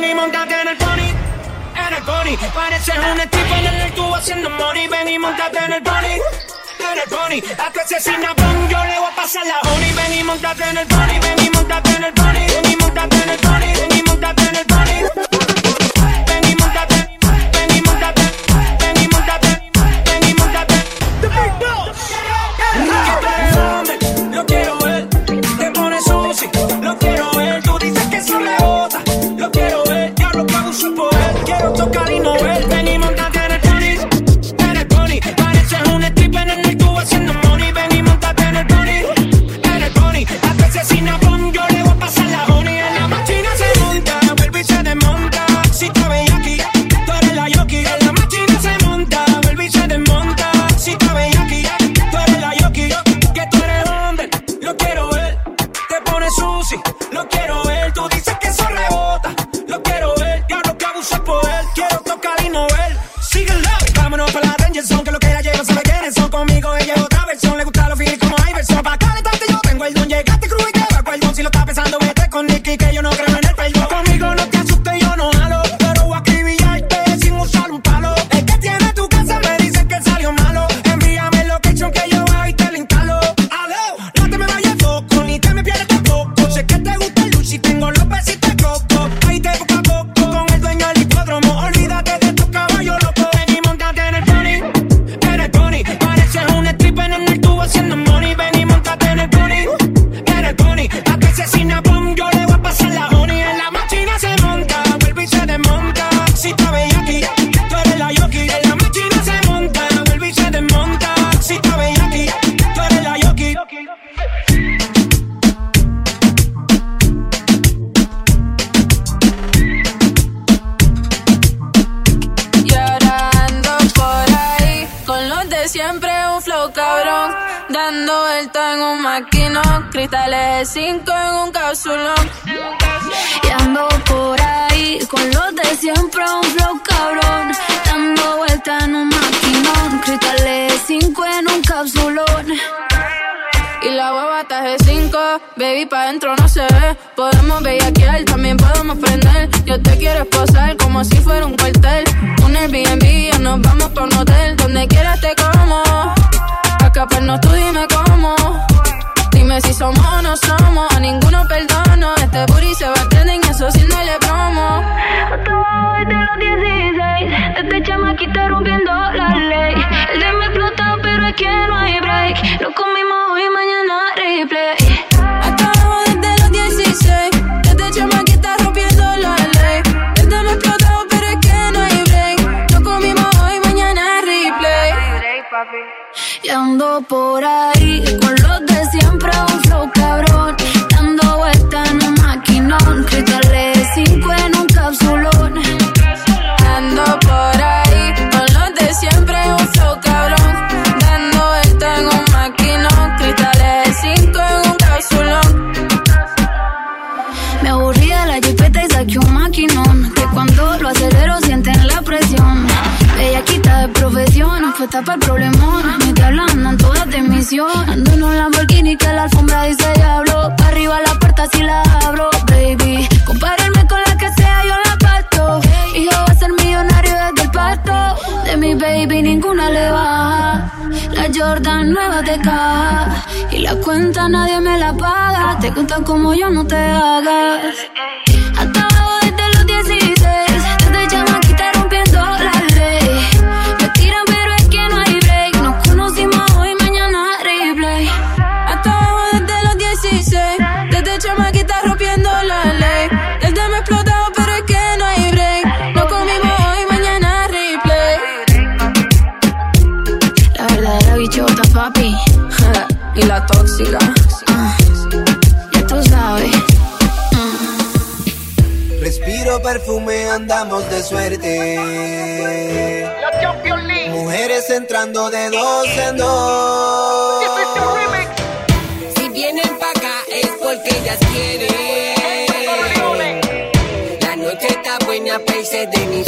ven y montate en el pony. En el pony, pareces un tipo en el tubo haciendo money. Ven y montate en el pony. En el pony, a que asesina pon, yo le voy a pasar la honey. Ven y montate en el pony, ven y montate en el pony. Ven y montate en el pony, ven y montate en el pony. de dos en dos. Si vienen para acá es porque ellas quieren. La noche está buena, países de mis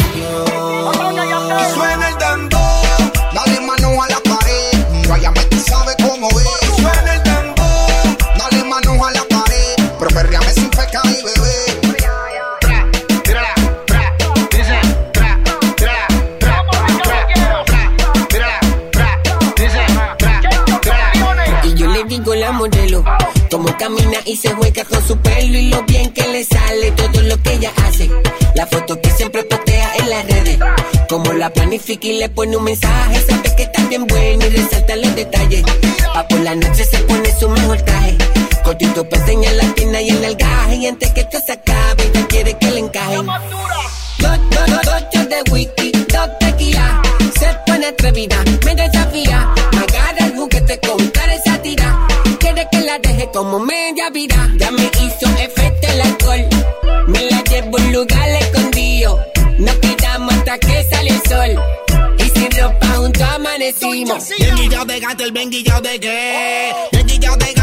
planifica y le pone un mensaje. Sabe que está bien buena y resalta los detalles. Pa' por la noche se pone su mejor traje. Cortito la tina y el algaje. Y antes que esto se acabe, ella quiere que le encaje. Amanecimos. Bien guillado de gato, el bien guillado de qué. Bien guillado de gato,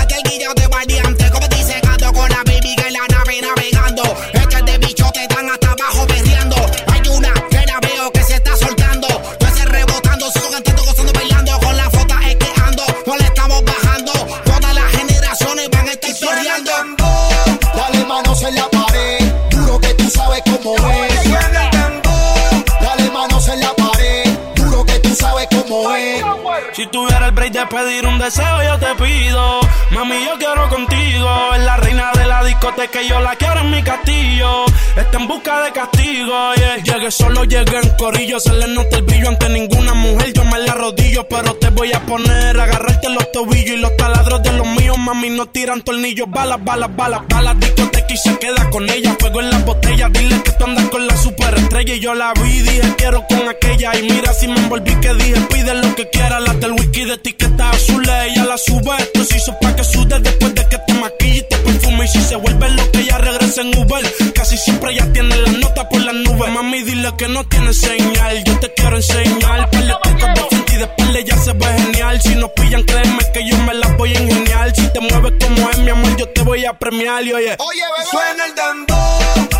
Si tuviera el break de pedir un deseo, yo te pido. Mami, yo quiero contigo. Es la reina de la discoteca y yo la quiero en mi castillo. Está en busca de castigo, yeah. Llegué solo, llegué en corillo. Se le nota el brillo ante ninguna mujer. Yo me la rodillo, pero te voy a poner. Agarrarte los tobillos y los taladros de los míos. Mami, no tiran tornillos. Balas, balas, balas, balas. Discoteca y se queda con ella. Fuego en las botellas. Dile que tú andas con la superestrella. Y yo la vi, dije quiero con aquella. Y mira si me envolví que dije pide lo que quiera. La del whisky de etiqueta azul. Ella la sube. Esto se hizo pa' que sude después de que te maquille y te perfume. Y si se vuelve lo que ella regresa en Uber. Casi siempre ella tiene la nota por las nubes. Mami, dile que no tiene señal. Yo te quiero enseñar. Par de tecas de frente y de espalda ya se ve genial. Si nos pillan, créeme que yo me la voy a ingeniar. Si te mueves como es, mi amor, yo te voy a premiar. Y oye, Oye, bebé, suena el dando.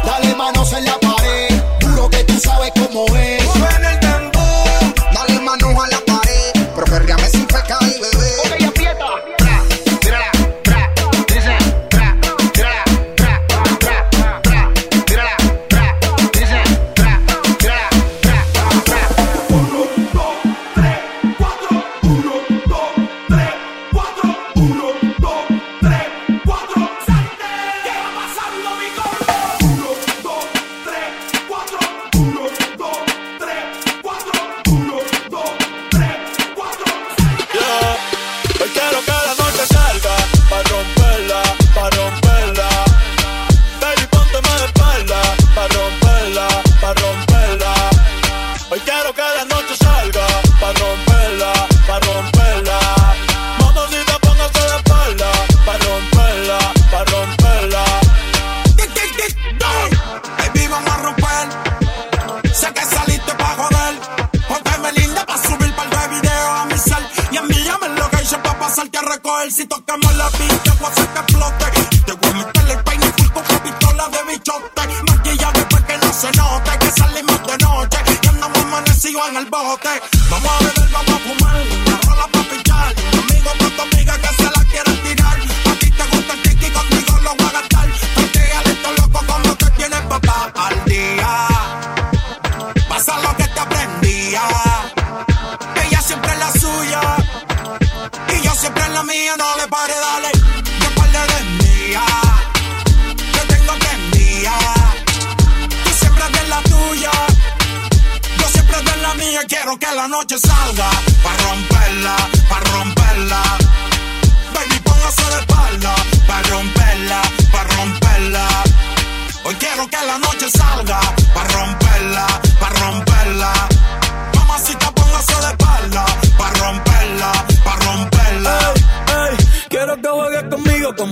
Dale manos en la pared, duro que tú sabes cómo es. Suena el dando. Dale manos a la pero perreame sin pecado, bebé. Si tocamos la pista, voy que explote. Te voy a meter el peine full con la pistola de bichote. Maquilla después que no se note. Que salimos de noche y andamos amanecidos en el bote. Vamos a beber, vamos a fumar. Mía. No le pare, dale. Yo par de mía. Yo tengo que enviar. Tú siempre de la tuya. Yo siempre de la mía. Quiero que la noche salga. Pa' romperla, pa' romperla. Baby, póngase de espalda. Pa' romperla, pa' romperla. Hoy quiero que la noche salga. Pa' romperla.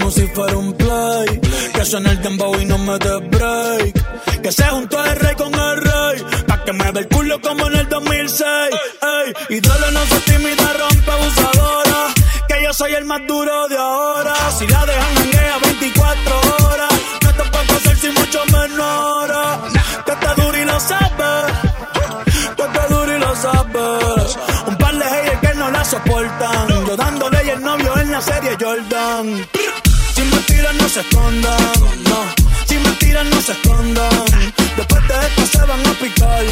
Como si fuera un play. Que suene el dembow y no me dé break. Que se juntó el rey con el rey. Pa' que me dé el culo como en el 2006. Ey, y dale no se tímida, rompe abusadora. Que yo soy el más duro de ahora. Si la dejan janguea 24 horas. No te puedo hacer sin mucho menor. Que está duro y lo sabes. Que está duro y lo sabes. Un par de haters que no la soportan. Yo dándole y el novio en la serie Jordan se escondan, no. Si me tiran, no se escondan. Después de esto se van a picar.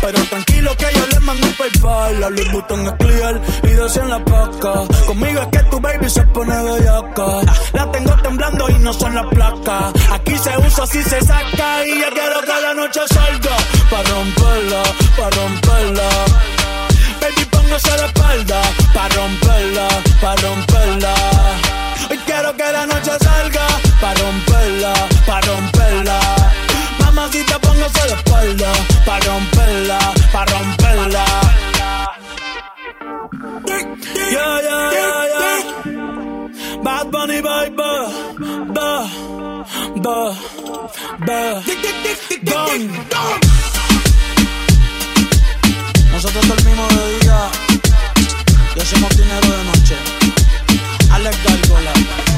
Pero tranquilo que yo les mando un PayPal. La Louis Vuitton es clear y de 100 la placa. Conmigo es que tu baby se pone bellaca. La tengo temblando y no son las placas. Aquí se usa, si se saca. Y ya quiero que la noche salga. Pa' romperla, pa' romperla. Baby, póngase la espalda. Pa' romperla, pa' romperla Hoy quiero que la noche salga Pa' romperla, pa' romperla. Mamacita, póngase de espalda Pa' romperla, pa' romperla. Yeah, yeah, yeah, yeah. Bad Bunny, baby Ba, ba, ba Gun Nosotros dormimos de día y hacemos dinero de noche. I left gun go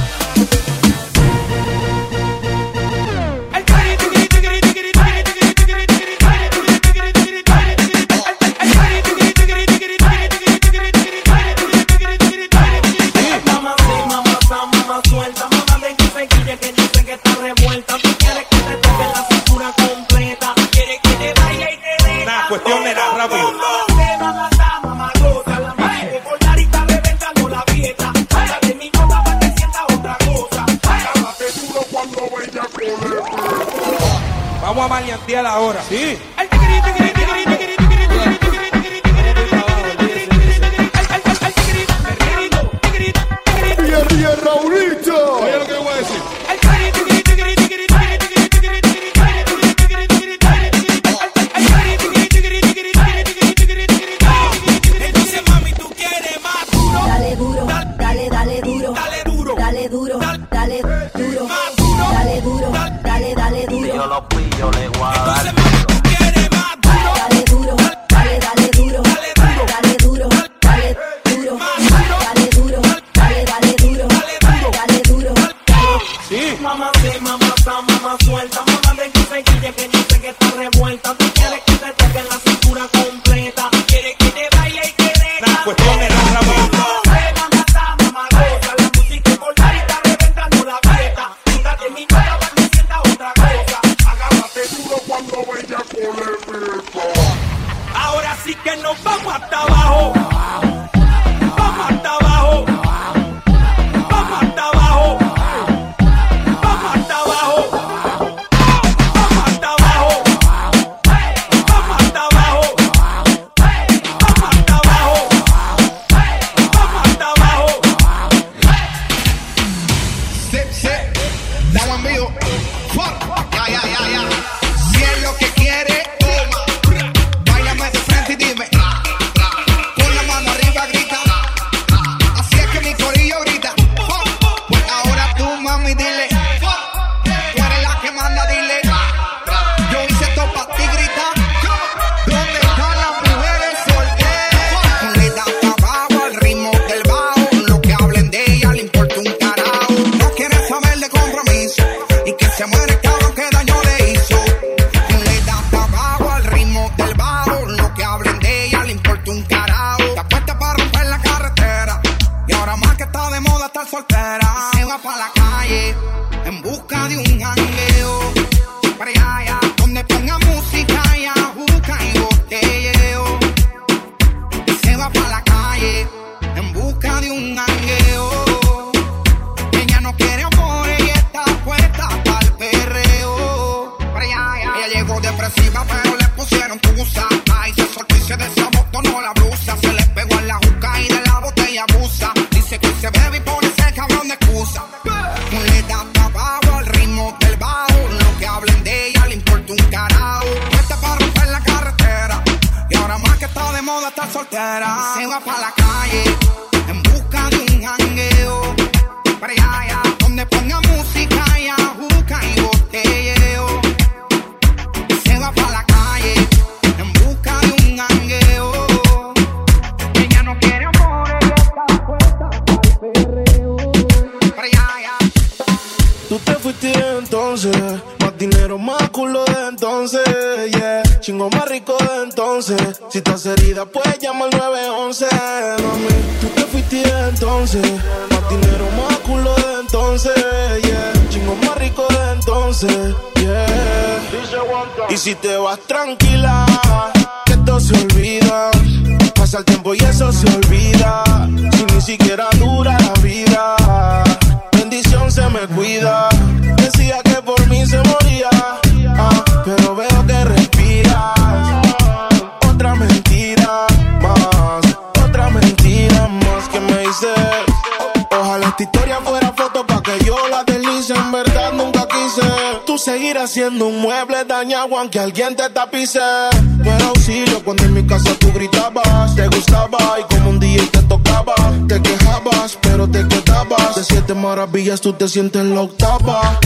tú te sientes la octava.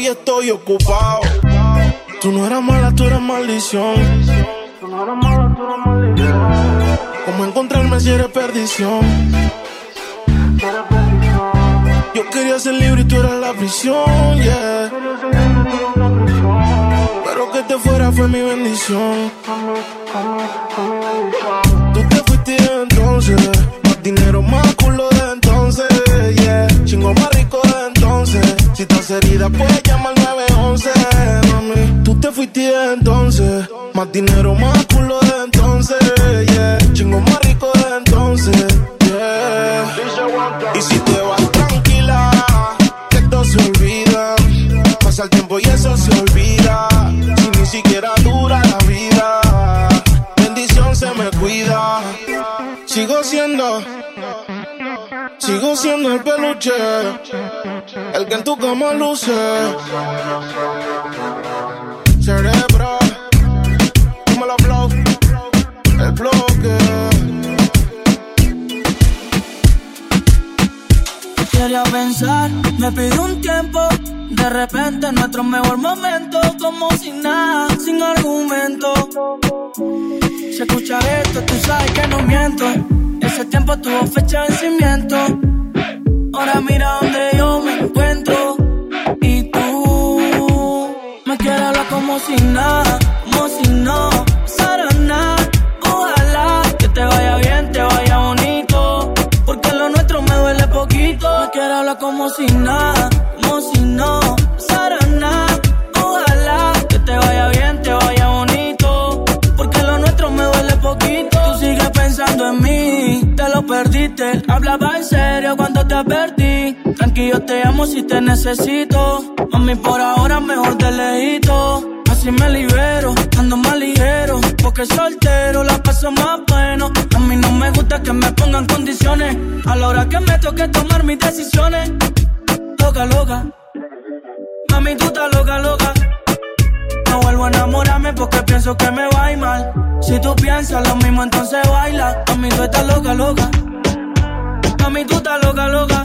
Hoy estoy ocupado. Tú no eras mala, tú eras maldición. ¿Cómo encontrarme si eres perdición? Yo quería ser libre y tú eras la prisión, yeah. Pero que te fuera fue mi bendición. Tú te fuiste entonces, más dinero, más culo de entonces, yeah. Chingo más entonces. Si estás herida, puedes llamar al 911, mami. Tú te fuiste entonces, más dinero, más culo sigo siendo el peluche. El que en tu cama luce. Cerebro, dímelo, flow. El bloque. Quería pensar, me pidió un tiempo. De repente, nuestro mejor momento, como sin nada, sin argumento. Si escuchas esto, tú sabes que no miento. Ese tiempo tuvo fecha de vencimiento. Ahora mira donde yo me encuentro. Y tú me quieres hablar como si nada, como si no pasara nada. Ojalá que te vaya bien, te vaya bonito. Porque lo nuestro me duele poquito. Me quiere hablar como si nada, como si no te. Hablaba en serio cuando te advertí. Tranquilo, te amo si te necesito. Mami, por ahora mejor de lejito. Así me libero, ando más ligero. Porque soltero la paso más bueno. A mí no me gusta que me pongan condiciones. A la hora que me toque tomar mis decisiones. Loca, loca. Mami, tú estás loca, loca. No vuelvo a enamorarme porque pienso que me va a ir mal. Si tú piensas lo mismo, entonces baila. Mami, tú estás loca, loca. Mami, tú estás loca, loca.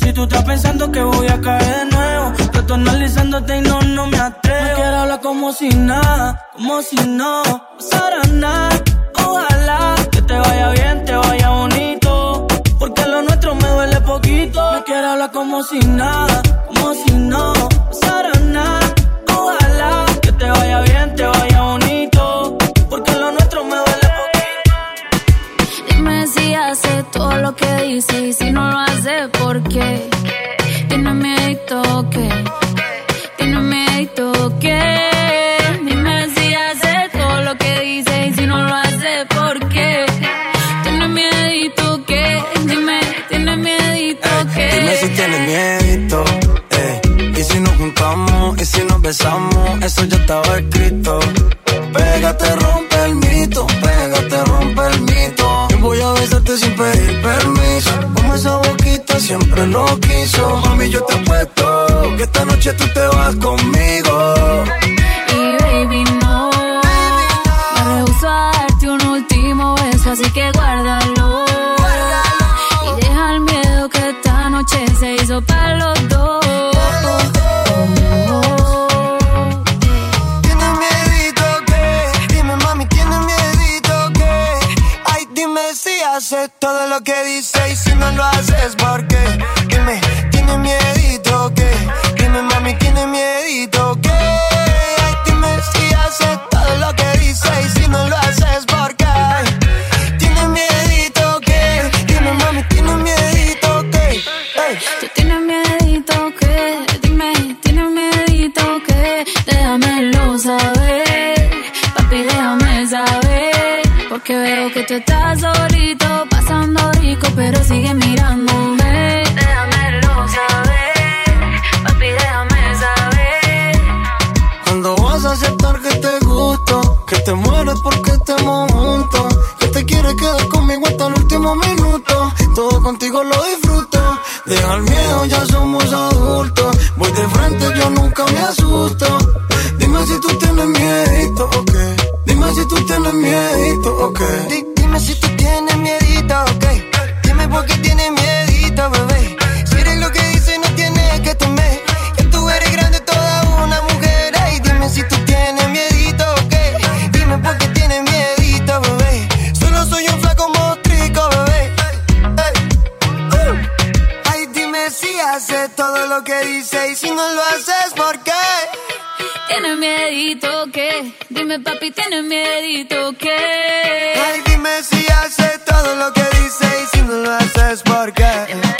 Si tú estás pensando que voy a caer de nuevo, yo y no, no me atrevo. Me quiero hablar como si nada, como si no pasara nada. Ojalá que te vaya bien, te vaya bonito. Porque lo nuestro me duele poquito. Me quiero hablar como si nada, como si no pasara nada. Hace todo lo que dice y si no lo hace, ¿por qué? Tiene miedo que, tiene miedo que. Dime si hace todo lo que dice y si no lo hace, ¿por qué? Tiene miedo que, dime, tiene miedo que. Dime si tienes miedo, eh. Y si nos juntamos, y si nos besamos, eso ya estaba escrito. Pégate, rompe siempre no quiso. Mami, yo te apuesto que esta noche tú te vas conmigo. Y baby, no. Me rehuso a darte un último beso, así que guárdalo si haces todo lo que dice y si no lo haces, ¿por qué? Dime, ¿tienes miedito qué? Dime mami, ¿tienes miedito porque veo que tú estás solito, pasando rico, pero sigue mirándome. Déjamelo saber, papi, déjame saber. Cuando vas a aceptar que te gusto, que te mueres porque estemos juntos, que te quieres quedar conmigo hasta el último minuto, todo contigo lo disfruto. Deja el miedo, ya somos adultos. Miedito o dime si tú tienes miedito o. Dime por qué tienes miedito, bebé. Si eres lo que dices, no tienes que temer. Que tú eres grande, toda una mujer. Ay, dime si tú tienes miedito o. Dime por qué tienes miedito, bebé. Solo soy un flaco mostrico, bebé. Ey. Uh. Ay, dime si haces todo lo que dice y si no lo haces, ¿por qué? Tienes miedito que, dime papi, tienes miedito que. Ay, dime si haces todo lo que dice y si no lo haces, ¿por qué?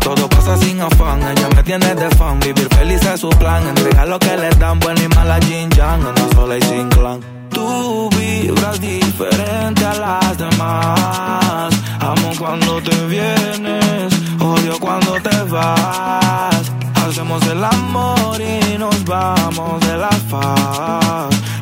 Todo pasa sin afán. Ella me tiene de fan, vivir feliz es su plan. Entregar lo que le dan, buena y mala Jin Yang, anda sola y sin clan. Tú vibras diferente a las demás. Amo cuando te vienes, odio cuando te vas. Hacemos el amor y nos vamos de la faz.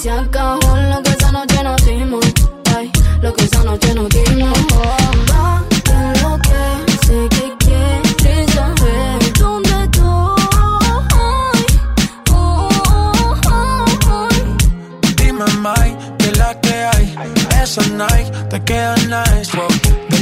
Se acabó lo que esa noche nos dimos. Ay, lo que esa noche nos dimos. Va, lo que sé que quieres saber. ¿Dónde estoy? Oh, oh, oh, oh, Dime, Mike, que la que hay. Esa night te queda nice. Wow.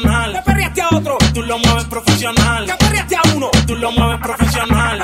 profesional. te perreaste a otro, Tú lo mueves profesional. te perreaste a uno, Tú lo mueves profesional.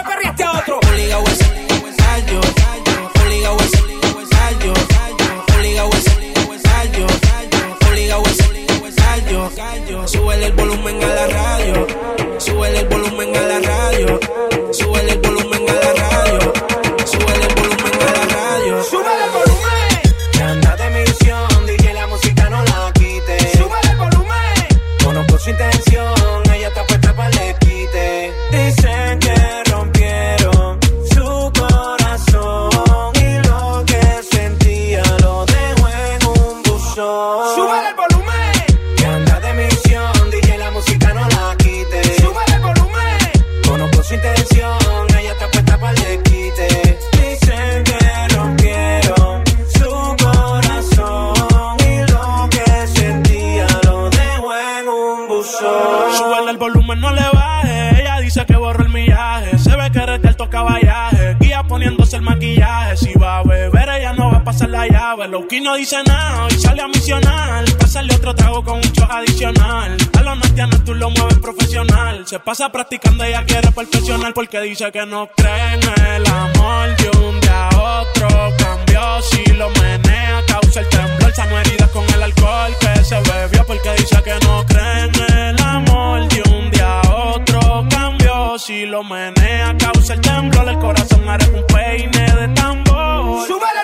Loki no dice nada y sale a misionar. Pásale otro trago con un shot adicional. A los natianos tú lo mueves profesional. Se pasa practicando, ella quiere perfeccionar. Porque dice que no cree el amor. De un día a otro cambió. Si lo menea, causa el temblor. Sano heridas con el alcohol que se bebió. Porque dice que no cree el amor. De un día a otro cambió. Si lo menea, causa el temblor. El corazón hará un peine de tambor. Súbele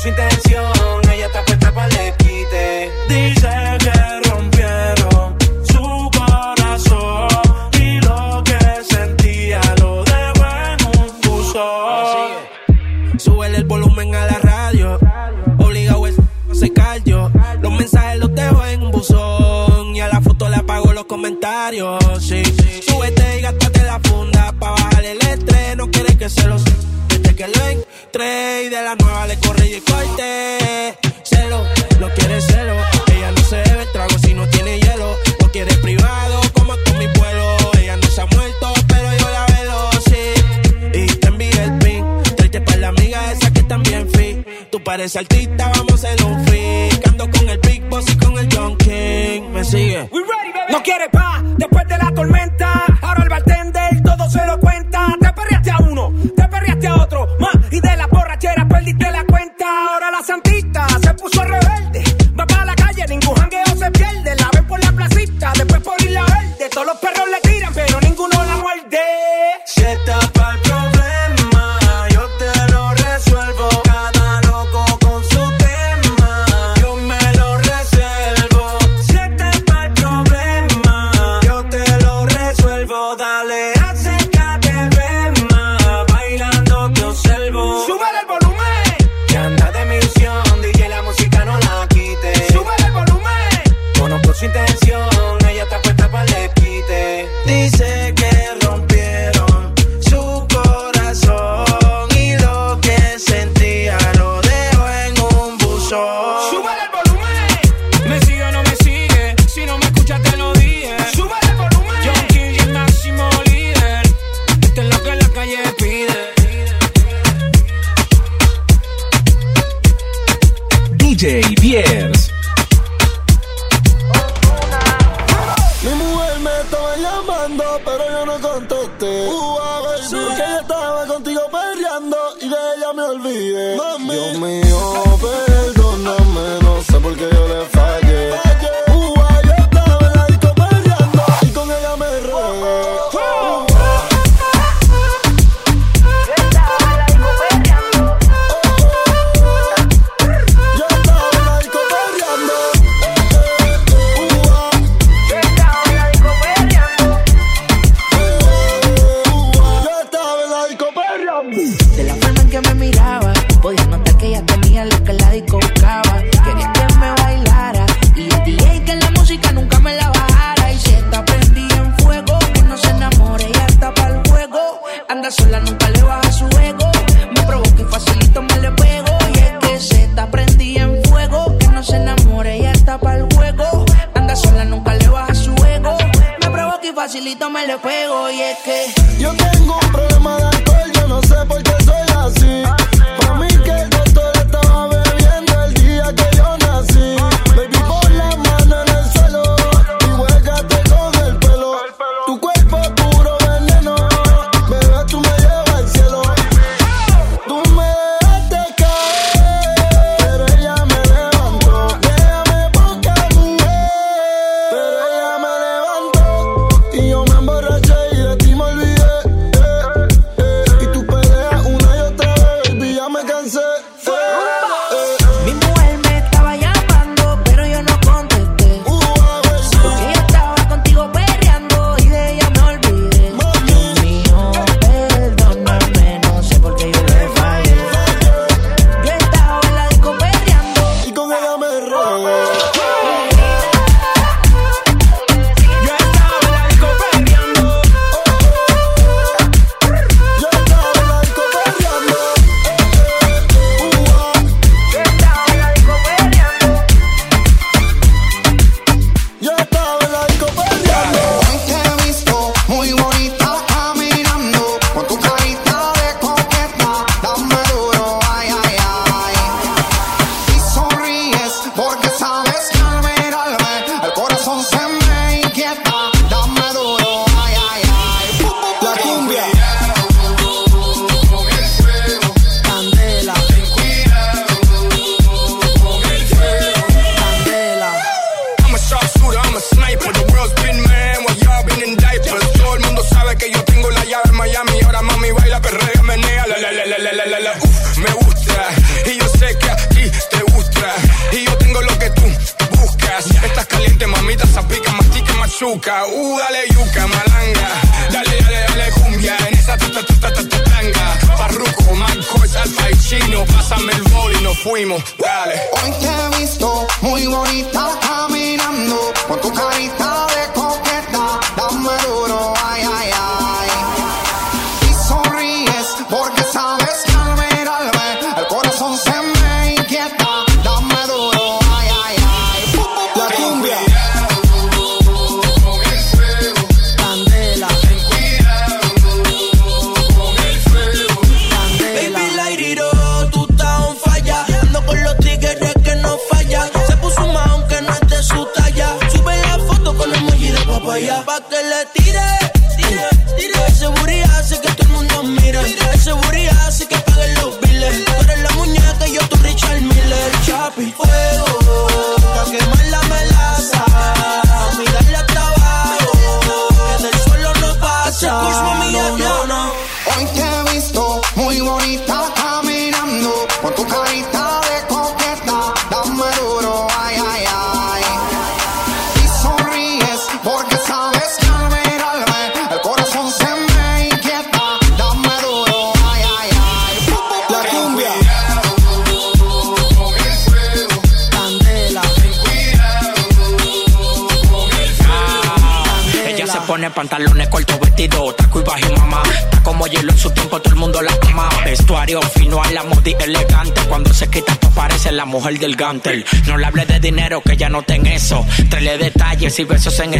su intención, ella está puesta para el quite. Dice que rompieron su corazón y lo que sentía lo dejó en un buzón. Súbele el volumen a la radio. Obligado es no se callo. Los mensajes los dejo en un buzón. Y a la foto le apago los comentarios. 3 y de la nueva le corre y corte. Celo, no quiere celo. Ella no se bebe trago si no tiene hielo. No quiere privado como con mi vuelo. Ella no se ha muerto, pero yo la veo, sí. Y te envié el pin. Triste para la amiga esa que también fi. Tú pareces artista, vamos a hacer un fin. Ando con el Big Boss y con el John King. Me sigue. We ready, baby. No quiere pa' después de la tormenta. Ahora el bartender todo se lo cuenta. Y besos en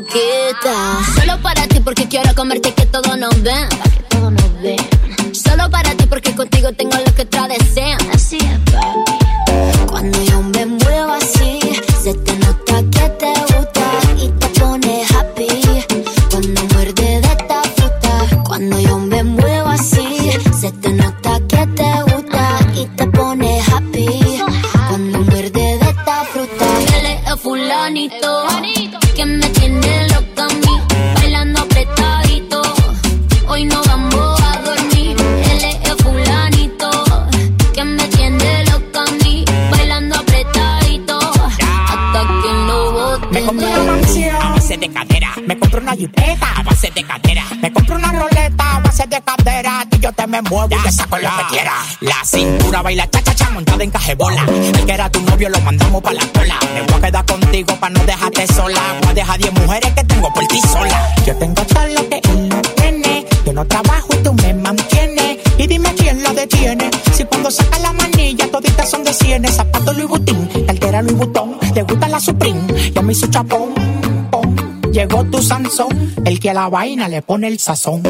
tengo dura baila cha cha cha montada en cajebola. El que era tu novio lo mandamos pa' la cola. Me voy a quedar contigo pa' no dejarte sola. Voy a dejar 10 mujeres que tengo por ti sola. Yo tengo todo lo que él no tiene. Yo no trabajo y tú me mantienes. Y dime quién lo detiene. Si cuando saca la manilla toditas son de cienes. Zapato Louis Vuitton, cartera Louis Vuitton. Le gusta la Supreme, ya me hizo chapón. Llegó tu Sansón, el que a la vaina le pone el sazón.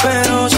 pero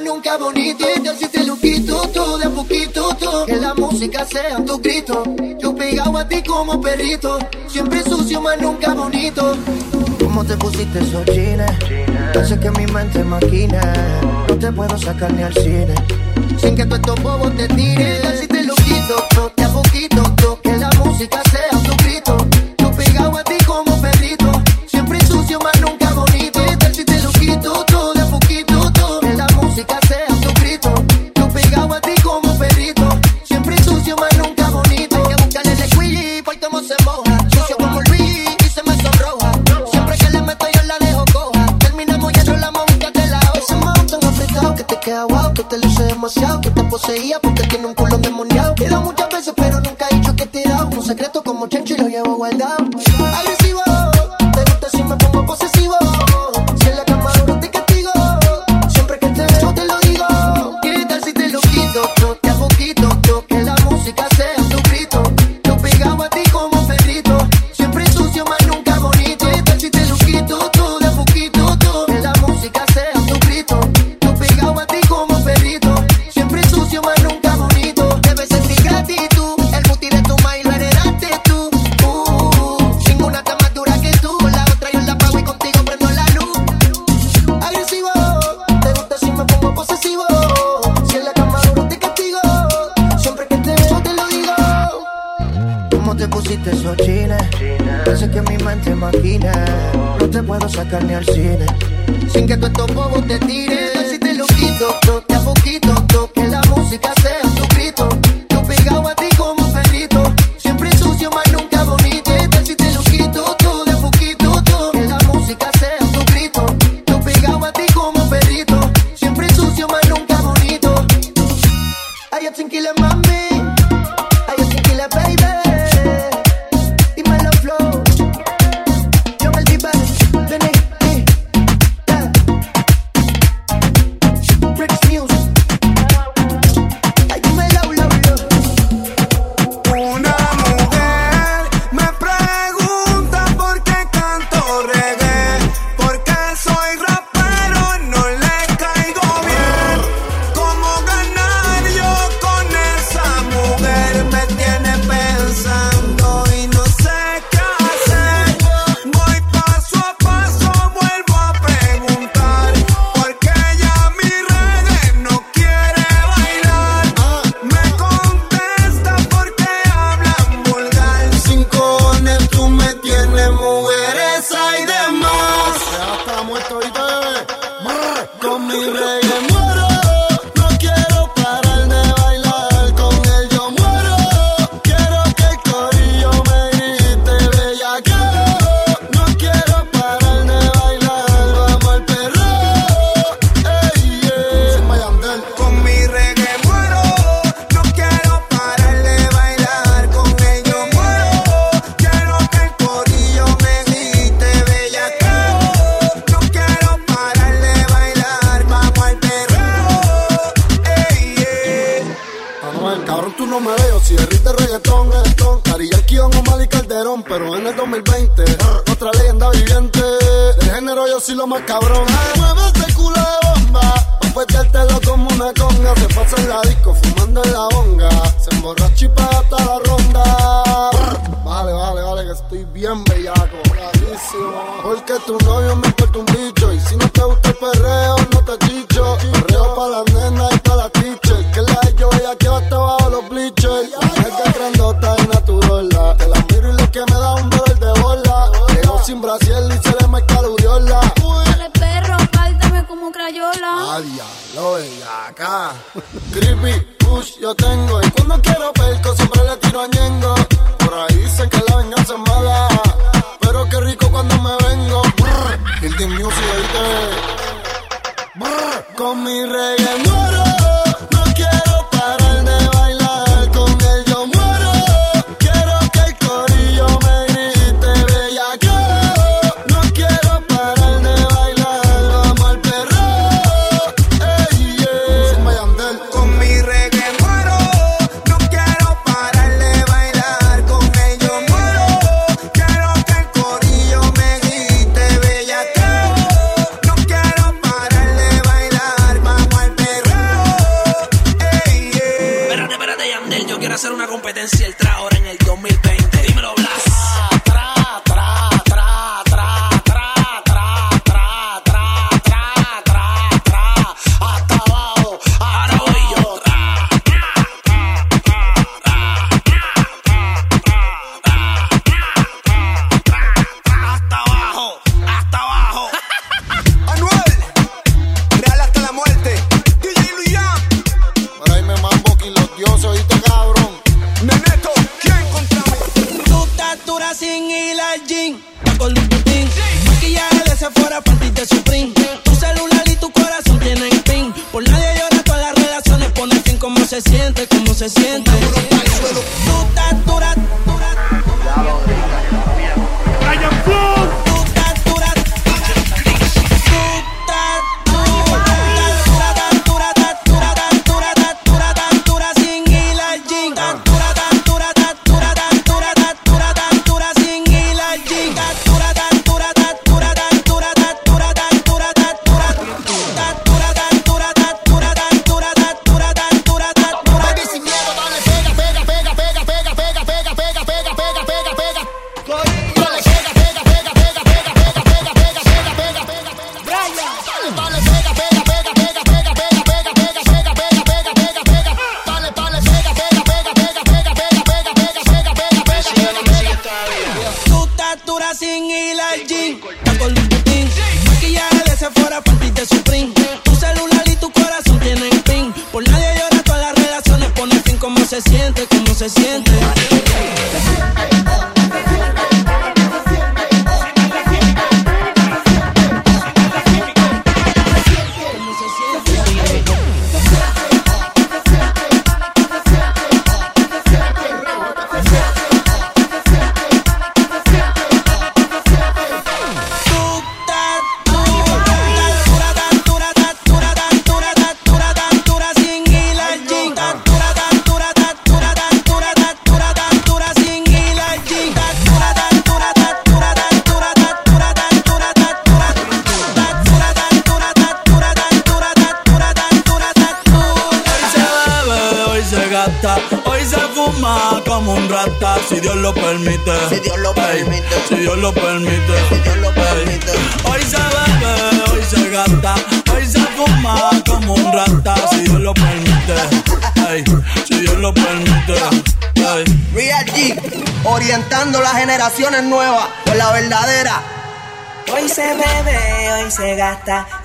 nunca bonito y te te lo quito todo de a poquito todo. Que la música sea tu grito. Yo pegado a ti como perrito. Siempre sucio, más nunca bonito. ¿Cómo te pusiste esos jeans? Hace que mi mente maquina. No te puedo sacar ni al cine. Sin que todos estos bobos te tiren. muchacho y lo llevo guardado.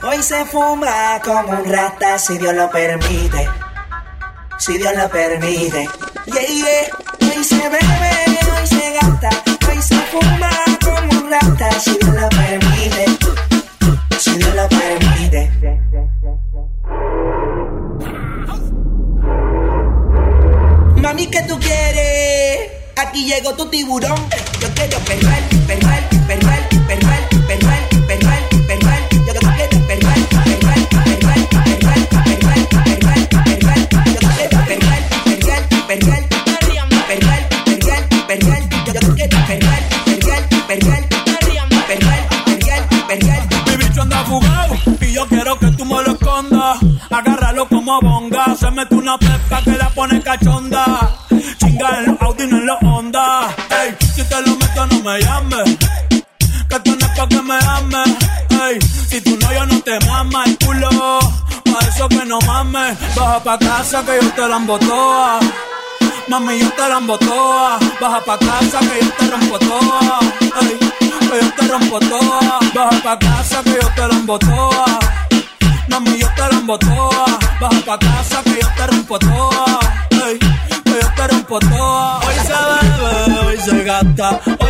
Hoy se fuma como un rata, si Dios lo permite. Si Dios lo permite. Te la embotoa. Mami, yo te la embotoa. Baja pa' casa que yo te rompo toa. Ey, que yo te rompo toa. Baja pa' casa que yo te la embotoa. Mami, yo te la embotoa. Baja pa' casa que yo te rompo toa. Ey, que yo te rompo toa. Hoy se bebe, hoy se gasta,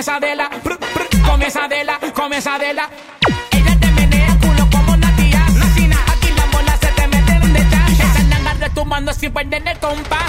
comienza de la. Pr, Comienza de la, comienza de la. Ella te menea culo como Natia. Nacina, aquí la bola se te mete donde ya. Esa nanga retumbando sin perder el compás.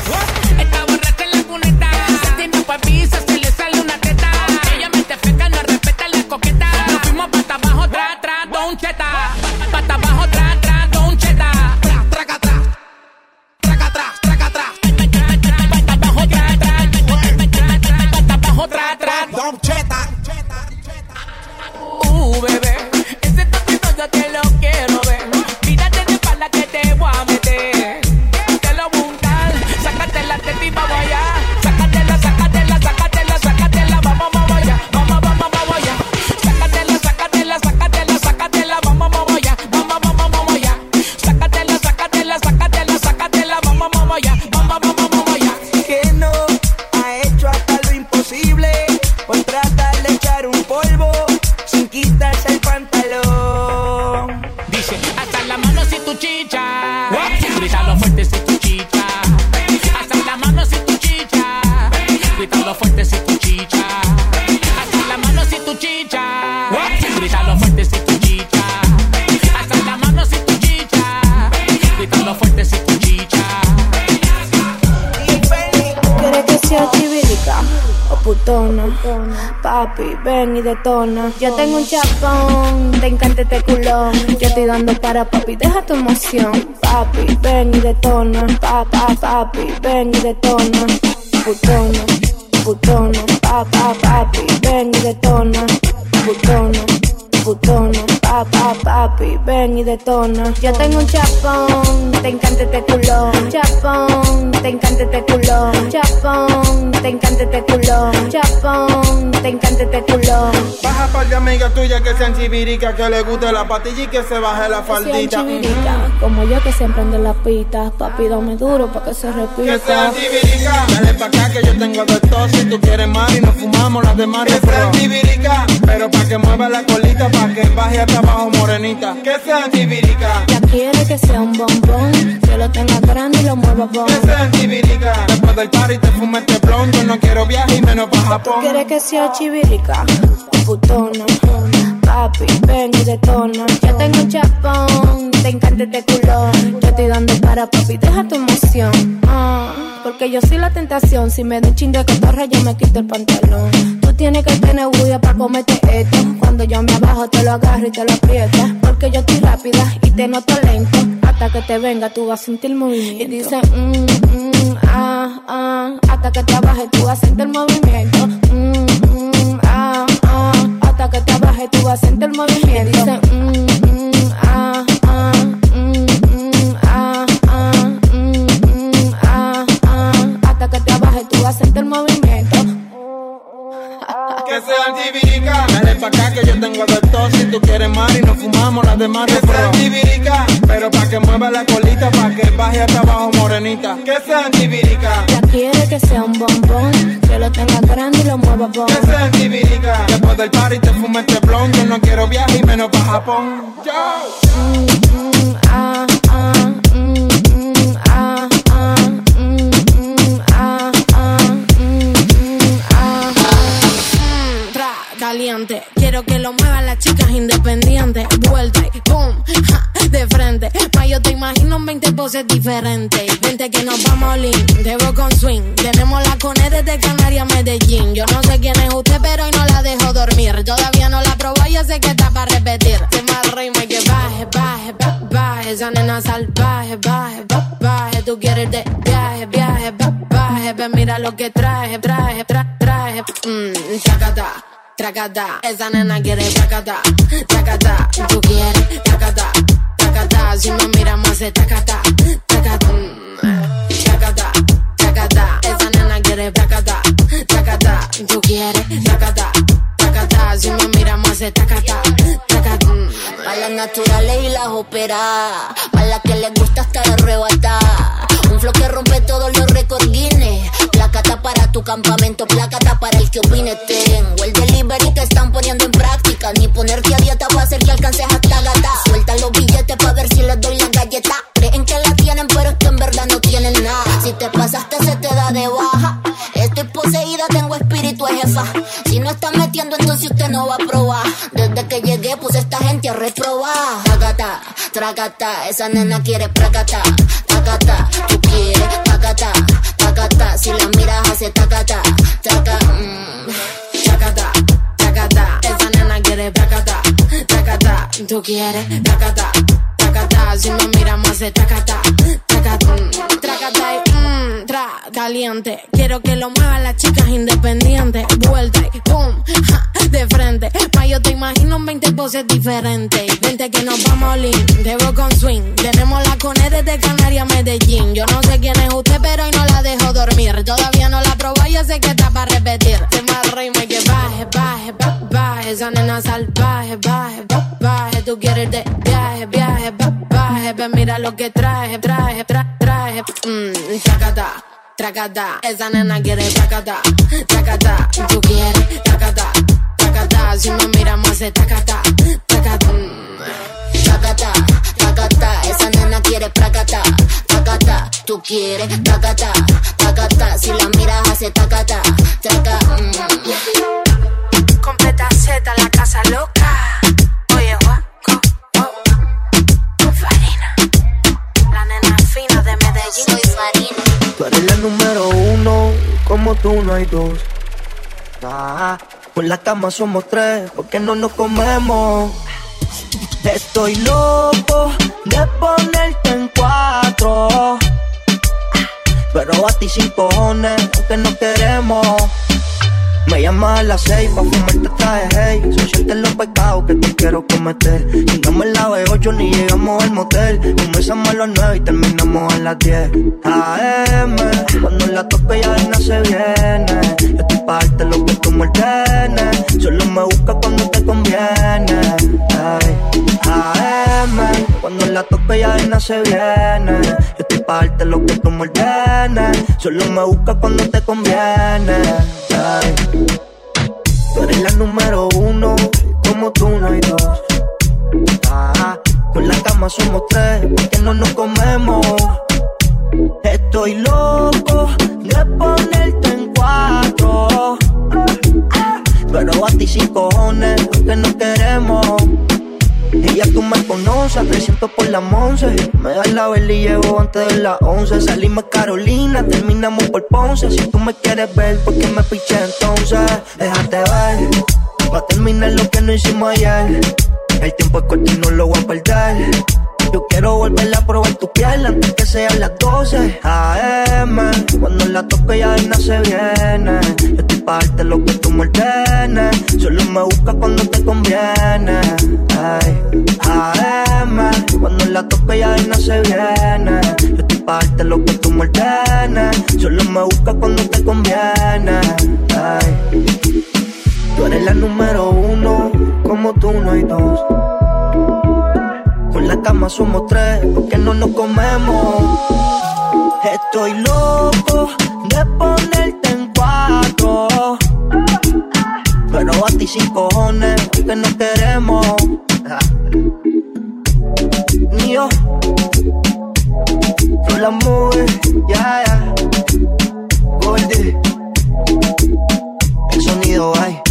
Papi, ven y detona. Yo tengo un chapón, te encanta este culón. Yo estoy dando para papi, deja tu emoción. Papi, ven y detona. Papá, papi, ven y detona. Putona, putona. Papá, papi, ven y detona. Putona. Putona, papá, papi, ven y detona. Yo tengo un chapón, te encanta este culón. Chapón, te encanta este culón. Chapón, te encanta este culón. Chapón, te encanta este culón. Baja par de amigas tuyas que sean chivirica, que le guste la patilla y que se baje la Que sean faldita. chivirica, como yo que siempre ando en la pita. Papi, dame duro pa' que se Que repita. sean chivirica, dale pa' acá que yo tengo de todo. Si tú quieres más y nos fumamos las demás. Que sean chivirica, pero pa' que mueva la colita, pa' que baje hasta morenita. Que sean chivirica, Ya quiere que sea un bombón, que lo tenga grande y lo mueva bon. que sean chivirica. Después del party te fume este blon, yo no quiero viaje y menos pa' Japón. Quiere que sea chivirica, putona. Papi, ven y detona. Yo tengo un chapón, te encanta este culón. Yo estoy dando para papi, deja tu emoción. Ah, porque yo soy la tentación. Si me da un chin de cotorra, yo me quito el pantalón. Tú tienes que tener bulla para comerte esto. Cuando yo me abajo, te lo agarro y te lo aprieto. Porque yo estoy rápida y te noto lento. Hasta que te venga, tú vas a sentir movimiento. Y dice, mm, mm, ah, ah. Hasta que te bajes, tú vas a sentir movimiento. Mm, mm, ah, ah. Hasta que te bajes, tú vas a sentir movimiento. Mm, mm, ah, ah. Mm, mm, ah, ah. Mm, mm, ah, ah. Hasta que te bajes, tú vas a sentir movimiento. Que sean chivirica. Pa' acá que yo tengo de todo. Si tú quieres más y nos fumamos las demás que sean tibirica. Pero pa' que mueva la colita, pa' que baje hasta abajo morenita. Que sean tibirica. Ya quiere que sea un bombón, que lo tenga grande y lo mueva bon. Que sean tibirica. Después del party te fume este blon. Yo no quiero viaje y menos pa' Japón. Yo. Mm, ah, ah, mm, mm, quiero que lo muevan las chicas independientes. Vuelta y boom, ja, de frente. Pa' yo te imagino en 20 poses diferentes. Vente que nos vamos a Olin, debo con swing. Tenemos la cone desde Canarias a Medellín. Yo no sé quién es usted, pero hoy no la dejo dormir. Todavía no la probé, yo sé que está para repetir. Se me rima y que baje, baje, ba- baje. Esa nena salvaje, baje, ba- baje. Tú quieres de viaje, viaje, ba- baje. Ven, mira lo que traje, traje, tra- traje. Mmm, chacata. Tracata, esa nena quiere tracata, tracata, tú quieres tracata, tracata, si me mira más se tracata, tracata, tracata, tracata, esa nena quiere tracata, tracata, tú quieres tracata, tracata, si me mira más se tracata, tracata. A las naturales y las operadas. A las que les gusta estar arrebatada. Un flow que rompe todos los récords Guinness. Placata para tu campamento, placata para el que opine. Tengo el delivery que están poniendo en práctica. Ni ponerte a dieta va a hacer que alcances hasta gata. Suelta los billetes para ver si les doy la galleta. Creen que la tienen, pero es que en verdad no tienen nada. Si te pasaste, se te da de baja. Estoy poseída, tengo espíritu jefa. Si no está metiendo, entonces usted no va a probar. Desde que llegué, puse esta gente a reprobar. Tracata, tracata, esa nena quiere placata. Tacata, tú quieres tacata, tacata. Si la miras, hace tacata, taca, mm. Tracata, tracata, esa nena quiere tracata, tracata, tú quieres tracata, tracata, si me mira más se tracata, tracata, mm, caliente, quiero que lo muevan las chicas independientes, vuelta y boom, ja, de frente, pa' yo te imagino en 20 poses diferentes, vente que nos vamos Olin, debo con swing, tenemos la cone desde Canarias Medellín, yo no sé quién es usted, pero hoy no la dejo dormir, todavía no la probé, yo sé que está para repetir, se me rima y que baje, baje, ba- baje, esa nena salvaje, baje, ba- baje, tú quieres de viaje, viaje, ba- baje, ven mira lo que traje, traje, tra- traje, mmm, tracata, tracata, esa nena quiere tracata, tracata, tú quieres tracata, tracata, si me mira más se tracata, tracata. Tacata, tacata, esa nena quiere placata, tacata, tú quieres tacata, tacata, si la miras hace tacata, taca, mm. Completa Z, la casa loca. Tú eres número uno, como tú no hay dos. Ah, la cama somos tres, porque no nos comemos. Estoy loco de ponerte en cuatro. Pero a ti sin cojones, aunque no queremos. Me llamas a las seis pa' fumarte traje, hey Son siete los pecados que te quiero cometer. Llegamos en la B8 ni llegamos al motel. Comenzamos a las nueve y terminamos a las 10 AM, cuando la toque ya no se viene estoy pa' darte lo que tú me ordenes Solo me busca cuando te conviene ay. AM, cuando la toque ya no se viene Yo estoy pa' darte lo que tú me ordenes Solo me busca cuando te conviene ay. Tú eres la número uno, como tú no hay dos. Ah, con la cama somos tres, porque no nos comemos. Estoy loco de ponerte en cuatro. Pero a ti sin cojones, porque no queremos. Y ya tú me conoces, 300 por la once. Me das la vela y llevo antes de las 11. Salimos Carolina, terminamos por Ponce. Si tú me quieres ver, ¿por qué me piché entonces? Déjate ver, va a terminar lo que no hicimos ayer. El tiempo es corto y no lo voy a perder. Yo quiero volver a probar tu piel antes que sean las 12 AM. Cuando la toque ya no se viene. Yo estoy parte lo que tú me ordenes. Solo me busca cuando te conviene. Ay, AM. Cuando la toque ya no se viene. Yo estoy parte lo que tú me ordenes. Solo me busca cuando te conviene. Ay. Tú eres la número uno, como tú no hay dos. Por la cama somos tres, porque no nos comemos. Estoy loco de ponerte en cuatro. Pero a ti sin cojones, que no queremos. Ni yo. No la mueve, ya, ya. Gordy. El sonido hay.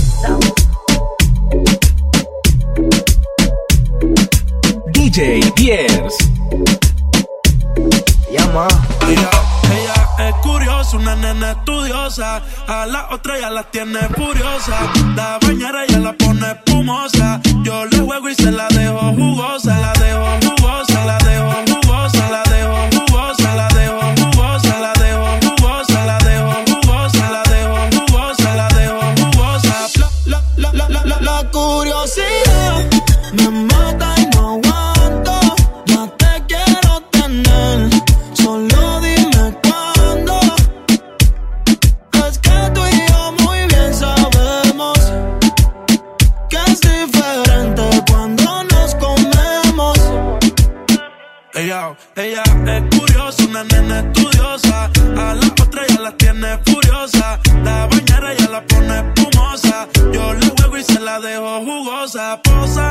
DJ Piers. Llama. Ella, ella es curiosa, una nena estudiosa. A la otra ya la tiene furiosa. La bañera ya la pone espumosa. Yo le juego y se la dejo jugosa, la dejo jugosa, la dejo jugosa. dejo jugosa, posa.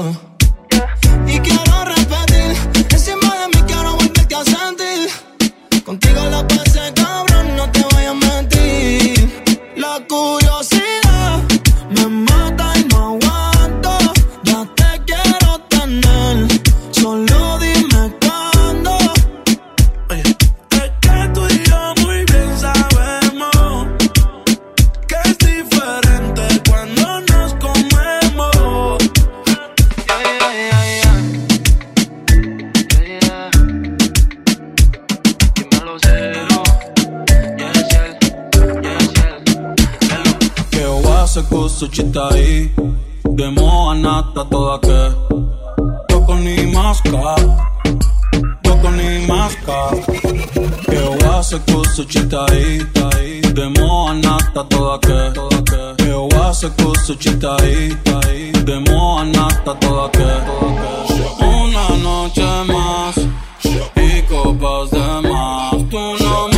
Oh. suchita ahí. De moa nata toda que. Toco ni masca. Toco ni masca. Que voy a hacer con suchita ahí. De moa nata toda que. Que voy a hacer con suchita ahí. De moa nata toda que. Una noche más. Y copas de más. Tú no me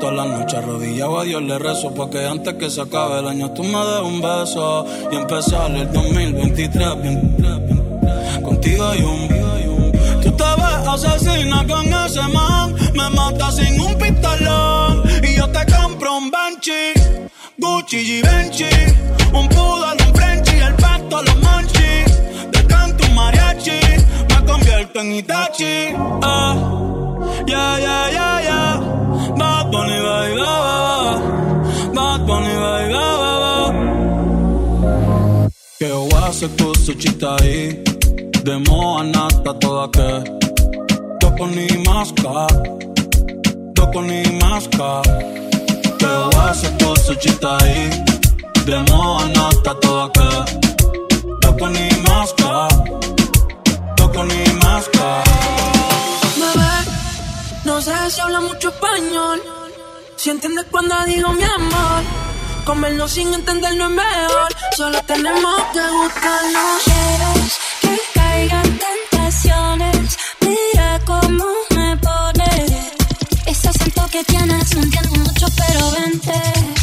Todas las noches arrodillado a Dios le rezo Porque antes que se acabe el año tú me des un beso. Y empezar el 2023 bien, Contigo hay un Tú te ves asesina con ese man Me mata sin un pistolón. Y yo te compro un Banshee Gucci Givenchy Un poodle, un Frenchy El pato, los monchis Te canto un mariachi Me convierto en Itachi. Ah, yeah, yeah, yeah, yeah Bad Bunny, baby, ba, ba. Bad Bunny, ba, ba. Que yo voy a hacer tu suchita ahí. De moa nata toda que. Toco ni masca Toco ni masca Que yo voy a hacer tu suchita ahí. De moa nata toda que. Toco ni masca Toco ni masca no sé si habla mucho español. Si entiendes cuando digo mi amor. Comernos sin entender no es mejor. Solo tenemos que buscarnos. Quieres que caigan tentaciones. Mira cómo me pones. Ese acento que tienes no entiendo mucho, pero vente.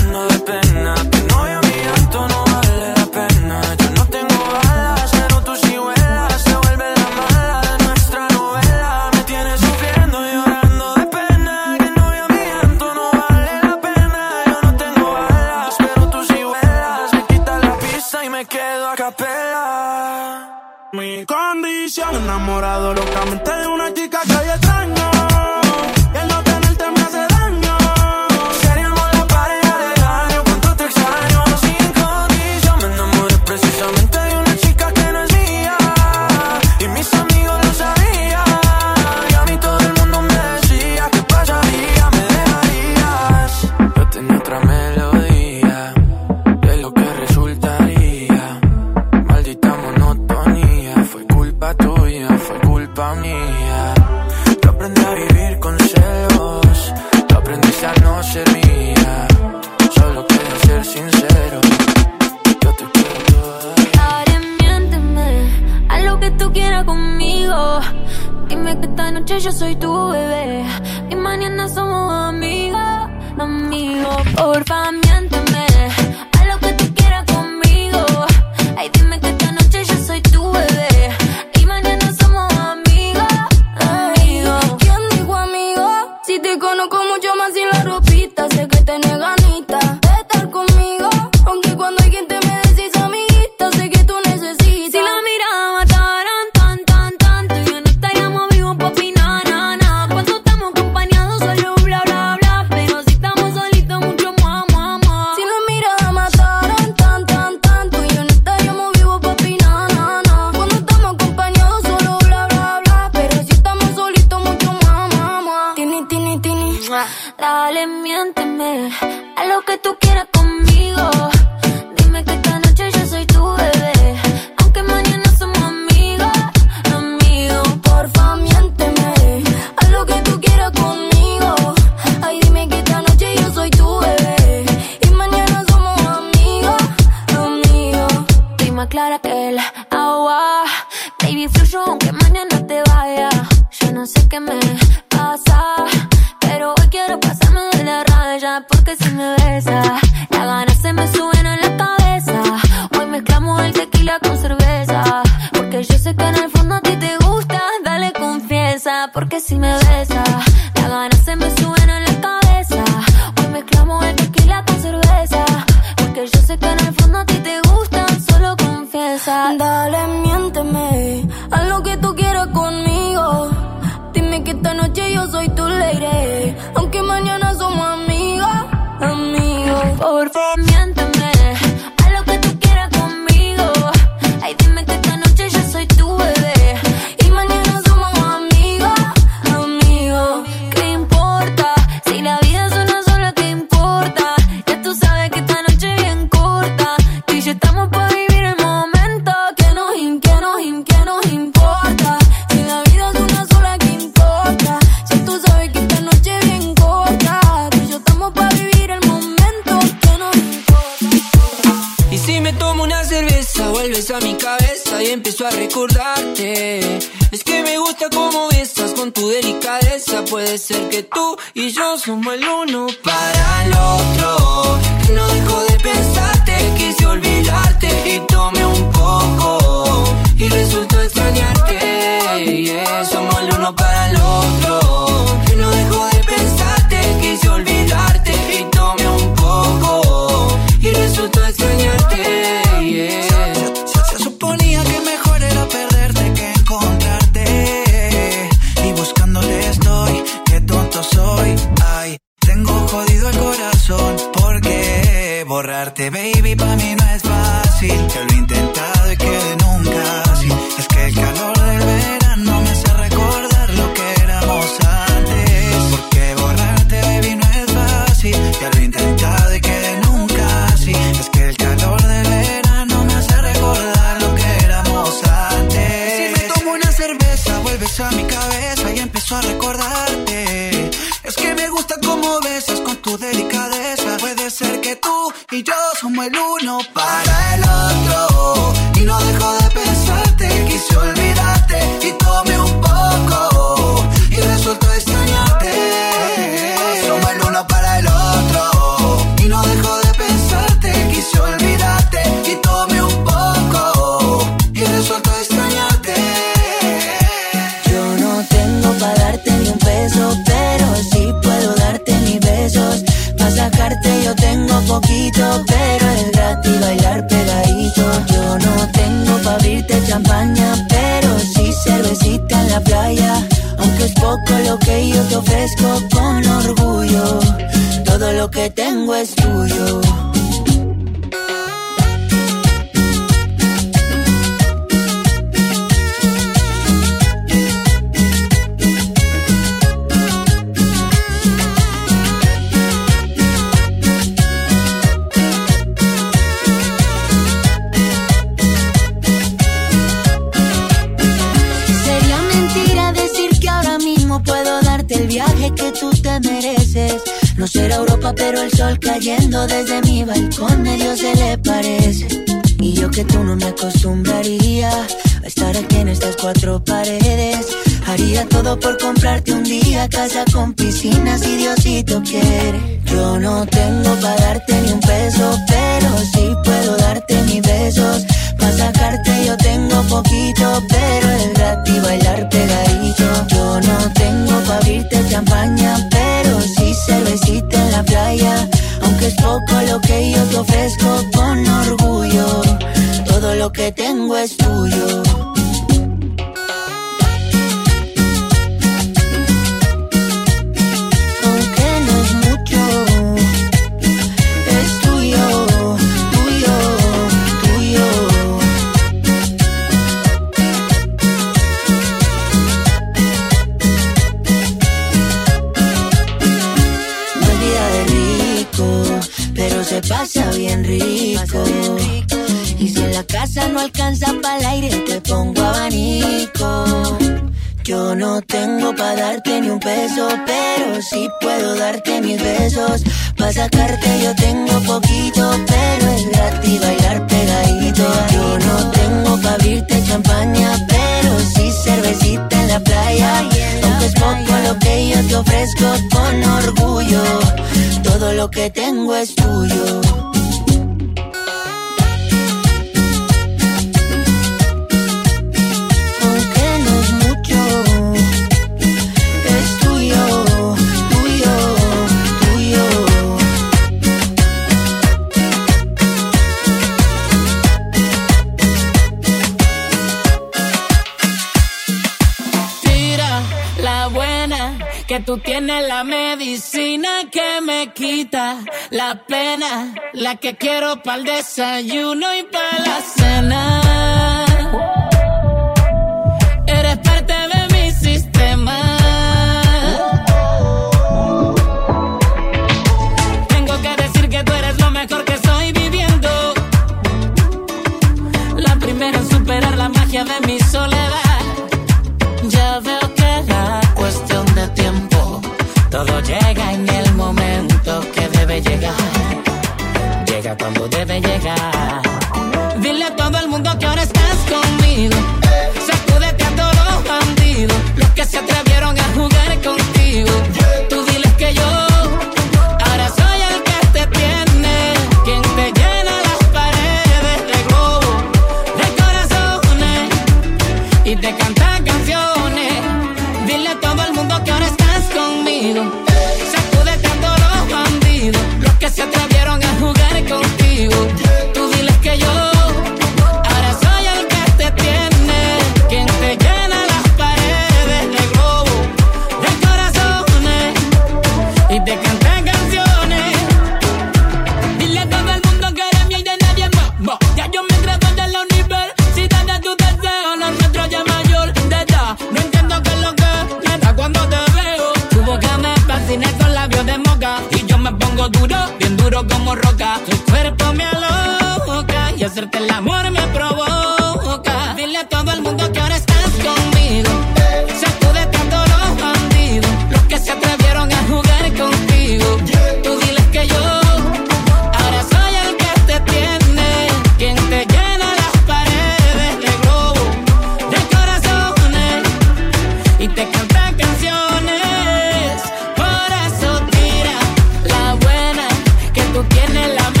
tiene la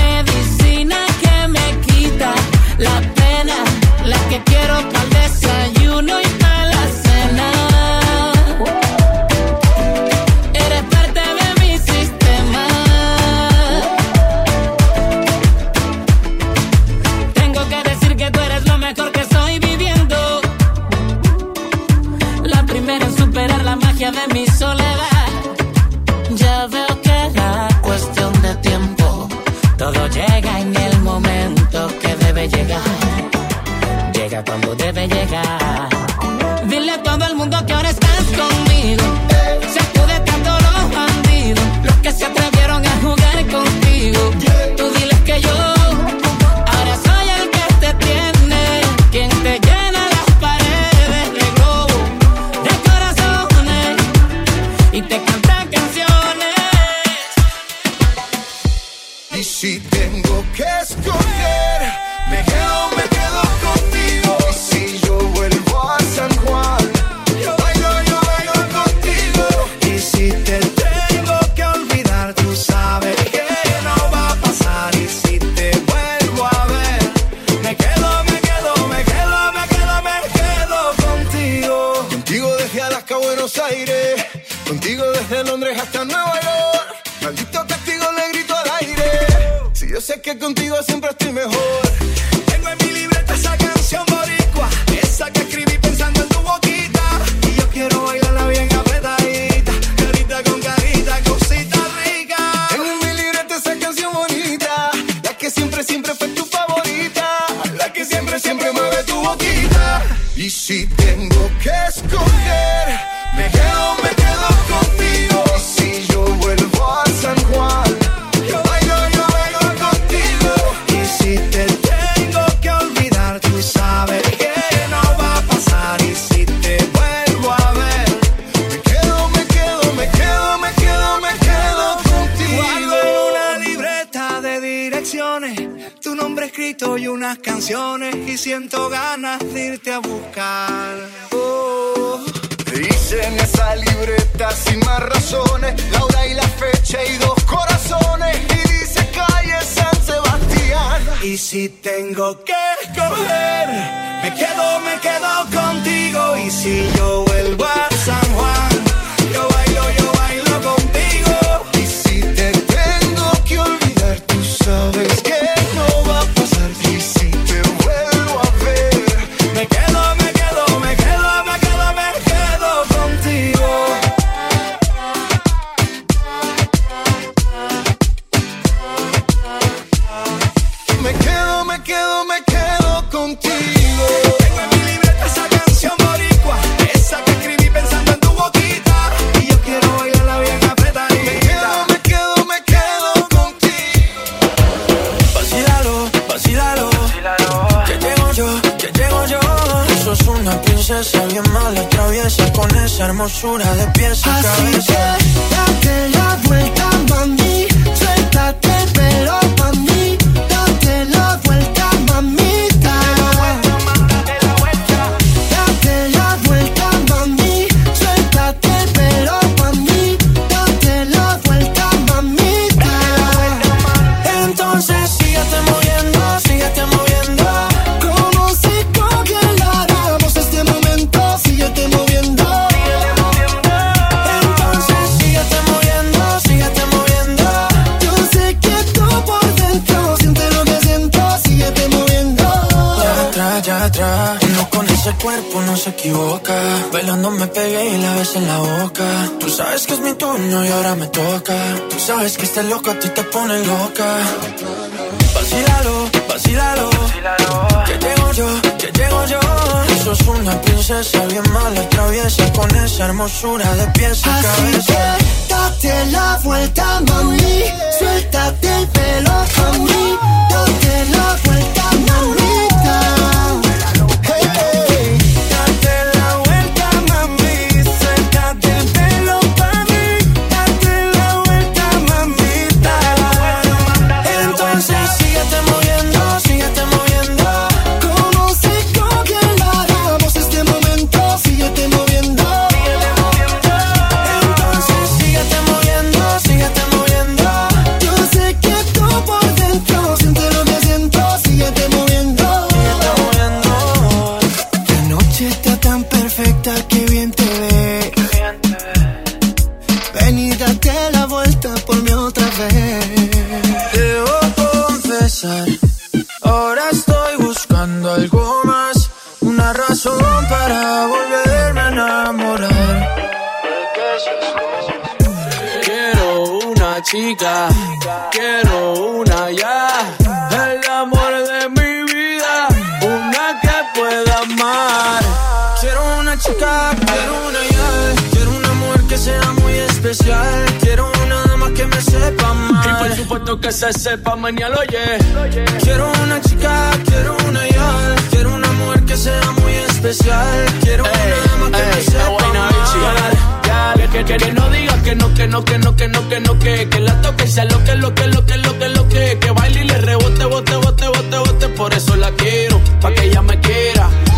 Supuesto que se sepa mañana, oye. Quiero una chica, quiero una ya. Quiero una mujer que sea muy especial. Quiero una dama que me Ey, sepa buena mal. Que, que, que no digas que no, que no, que no, que no, que no, que Que la toque y sea lo que, lo que, lo que, lo que, lo que Que baile y le rebote, bote, bote, bote, bote Por eso la quiero, pa' que ella me quiera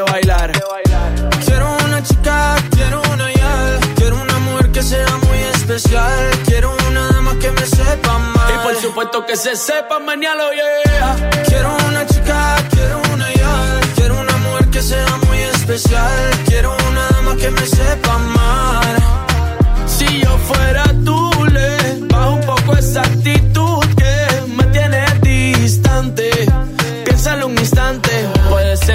bailar Quiero una chica, quiero una ya. Quiero una mujer que sea muy especial. Quiero una dama que me sepa mal. Y por supuesto que se sepa mañana, yeah Quiero una chica, quiero una ya. Quiero una mujer que sea muy especial. Quiero una dama que me sepa mal. Si yo fuera tú, le bajo un poco esa actitud que me tiene distante.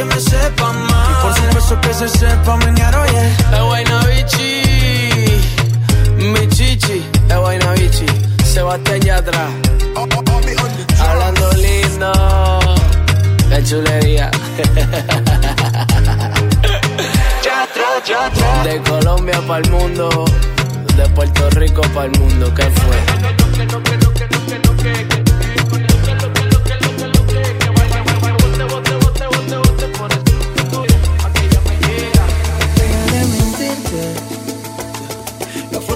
que me sepa mal. Y por supuesto que se sepa menear, oye. Es vaina bichi, mi chichi, es vaina bichi. Sebastián Yatra, hablando lindo, qué chulería. De Colombia para el mundo, de Puerto Rico para el mundo, ¿qué fue?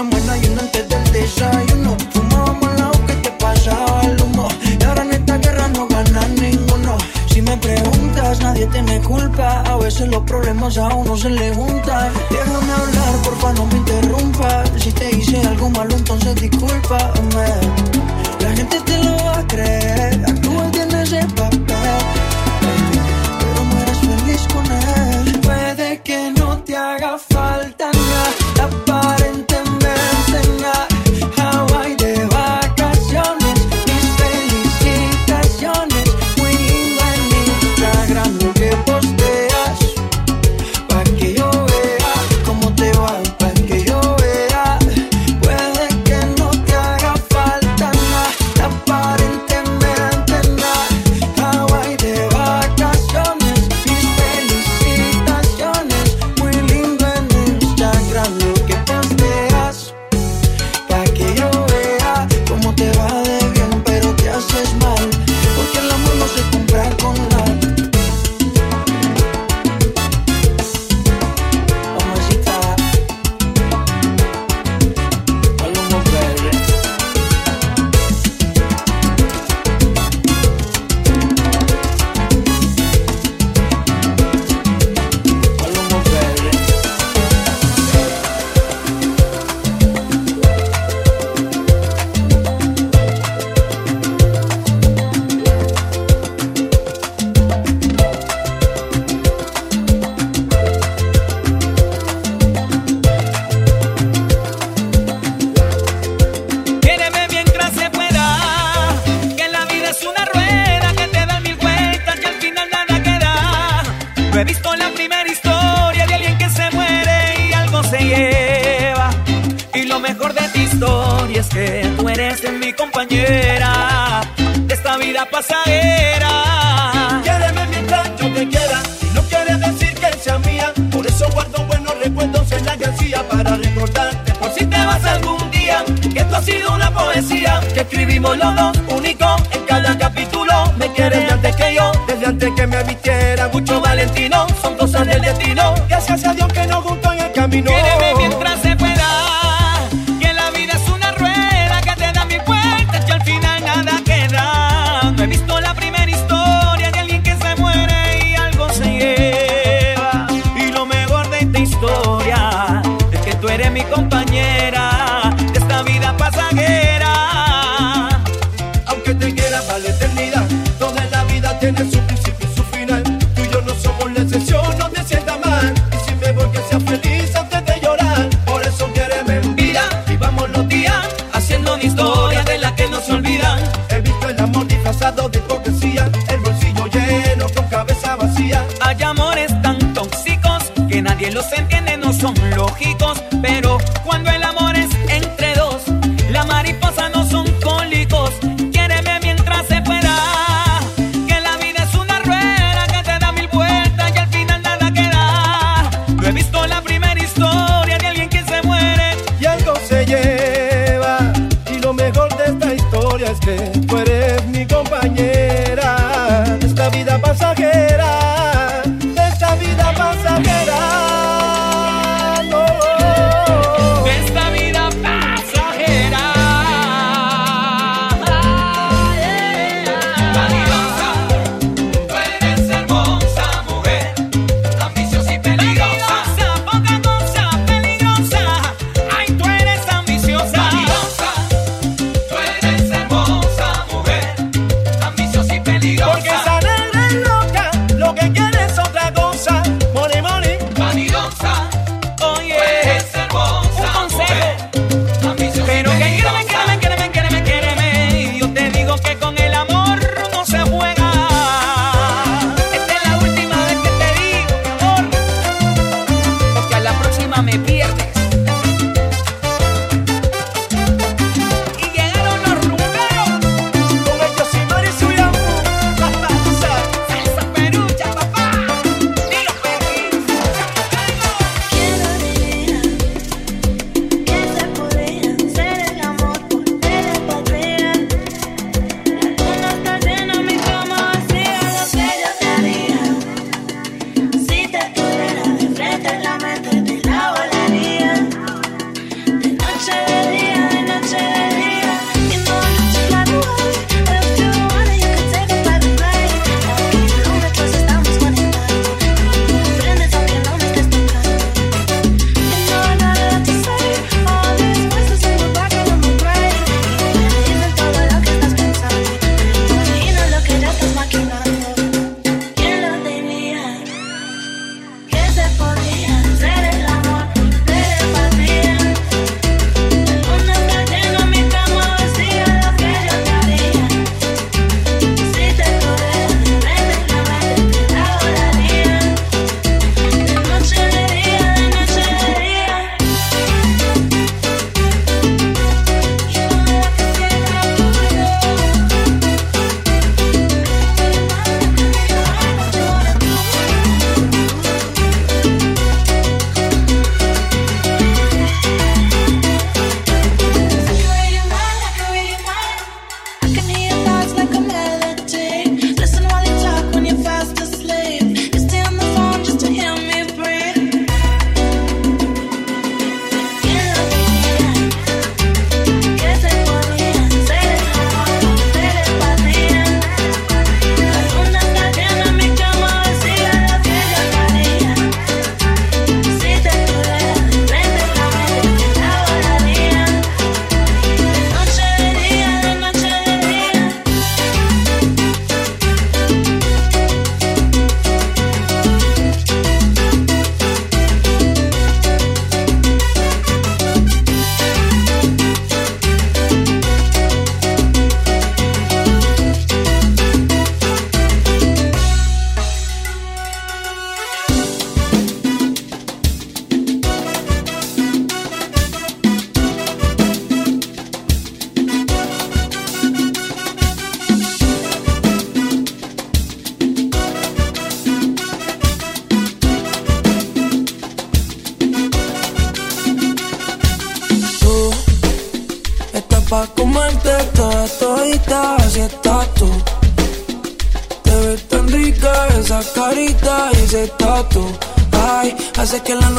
uno. Lo hacíamos en ayuno antes del desayuno. Fumábamos la que te pasaba el humo. Y ahora en esta guerra no gana ninguno. Si me preguntas, nadie te me culpa. A veces los problemas a uno se le juntan. Déjame hablar, porfa, no me interrumpas. Si te hice algo malo, entonces discúlpame. La gente te lo va a creer. Actúa en ese papel.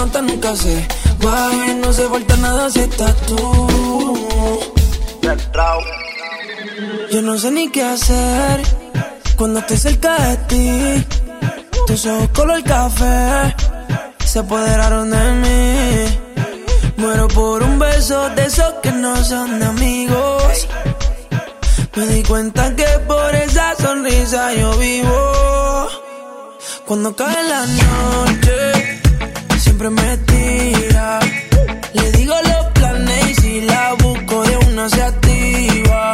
nunca se va no se falta nada si estás tú. Yo no sé ni qué hacer cuando estoy cerca de ti. Tus ojos color café se apoderaron de mí. Muero por un beso de esos que no son de amigos. Me di cuenta que por esa sonrisa yo vivo. Cuando cae la noche siempre me tira. Le digo los planes y si la busco de una se activa.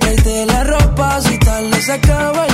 Vete la ropa si tal se acaba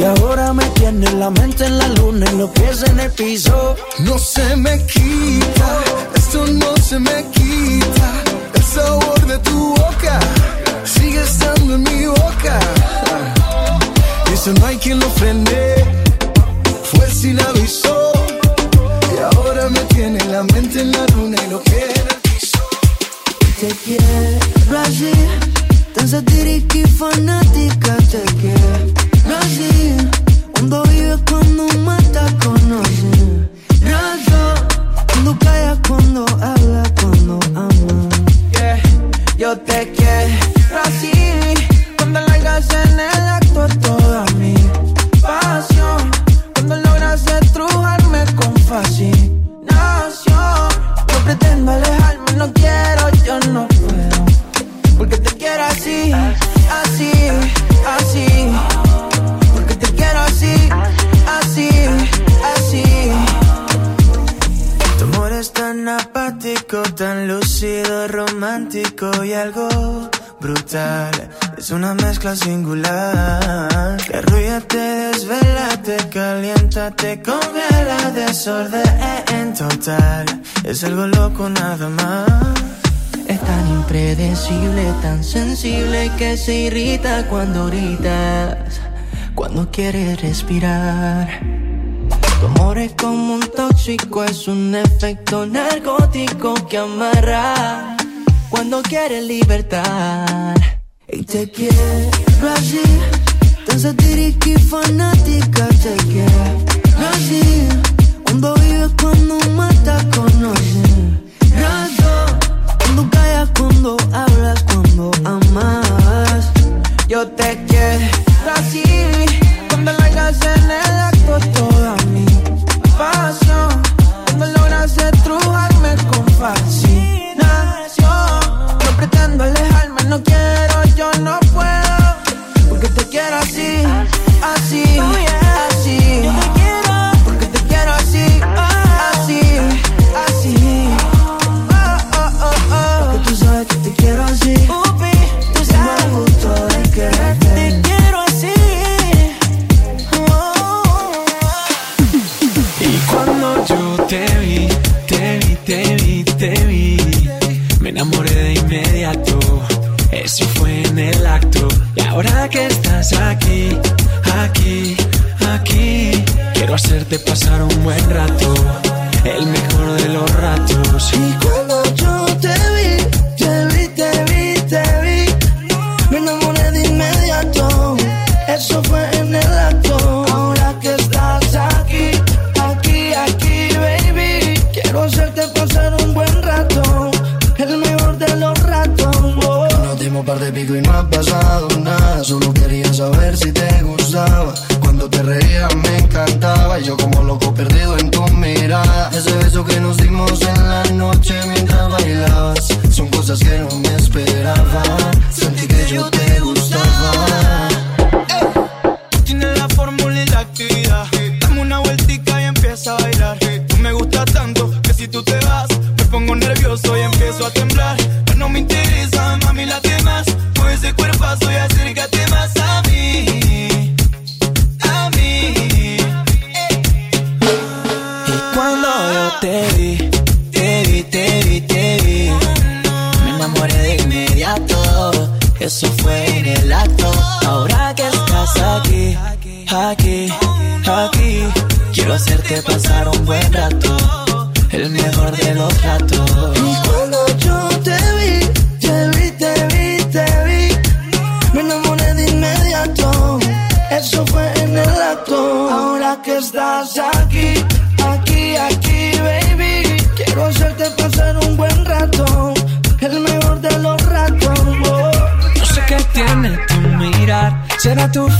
Y ahora me tiene la mente en la luna y los pies en el piso. no se me quita, esto no se me quita. El sabor de tu boca sigue estando en mi boca. Y eso no hay quien lo frene, fue sin aviso. Y ahora me tiene la mente en la luna y lo que en el piso. Te quiero así, tan satírica y fanática te quiero así. Cuando vives, cuando matas, conoces razón. Cuando callas, cuando hablas, cuando amas. Yeah, yo te quiero así. Cuando largas en el acto toda mi pasión. Cuando logras estrujarme con fascinación. No pretendo alejarme, no quiero, yo no puedo. Porque te quiero así, así, así. Es tan apático, tan lúcido, romántico y algo brutal. Es una mezcla singular. Que arrulla, te desvela, te calienta, te congela, desorden total. Es algo loco nada más. Es tan impredecible, tan sensible que se irrita cuando gritas, cuando quieres respirar. Tu amor es como un tóxico, es un efecto narcótico que amarra cuando quieres libertad. Y te quiero así, tan satírica y fanática, te quiero así. Cuando vives, cuando matas, conoces razón. Cuando callas, cuando hablas, cuando amas. Yo te quiero así, cuando largas en el acto pasión. Cuando logras estrujarme con fascinación. No pretendo alejarme, no quiero, yo no el acto. Y ahora que estás aquí, aquí, aquí, quiero hacerte pasar un buen rato, el mejor de los ratos. Y cuando yo te par de pico y no ha pasado nada. Solo quería saber si te gustaba. Cuando te reías me encantaba. Y yo como loco perdido en tu mirada. Ese beso que nos dimos en la noche mientras bailabas. Son cosas que no me esperaba.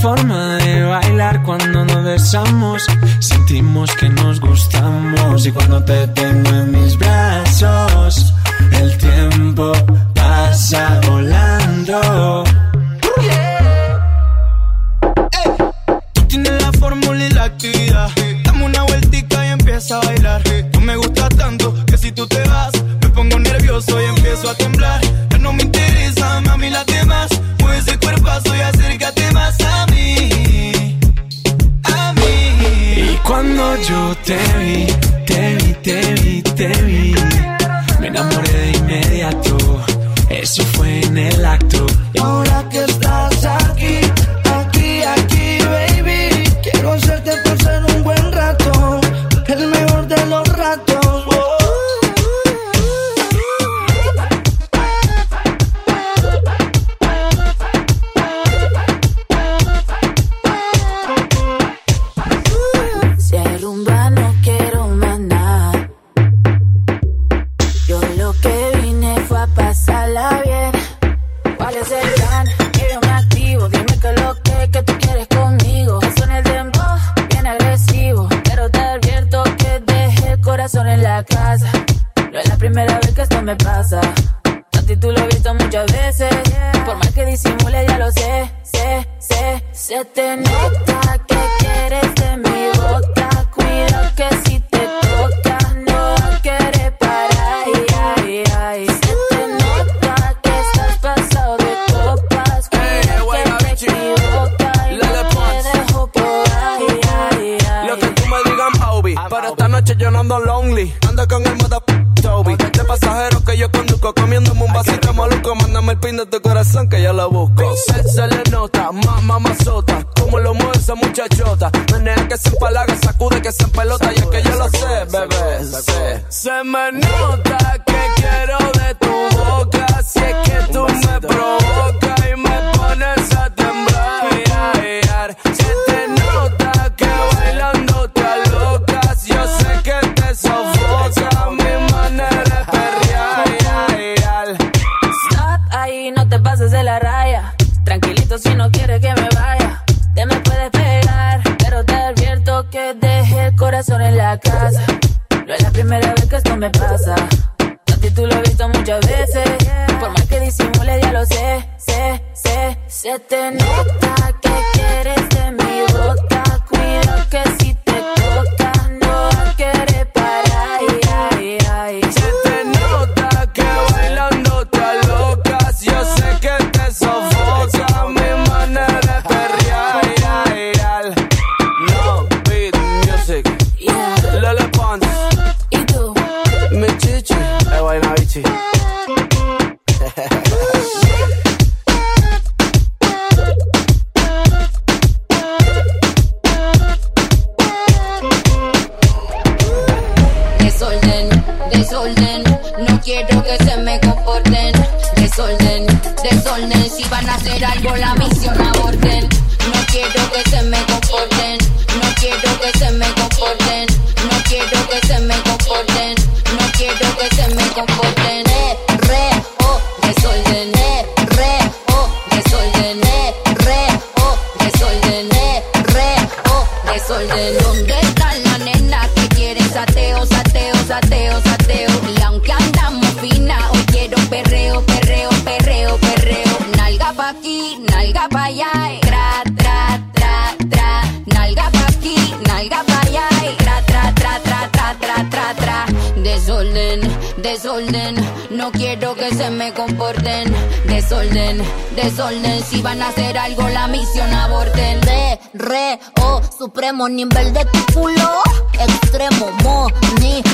forma de bailar cuando nos besamos. Sentimos que nos gustamos y cuando te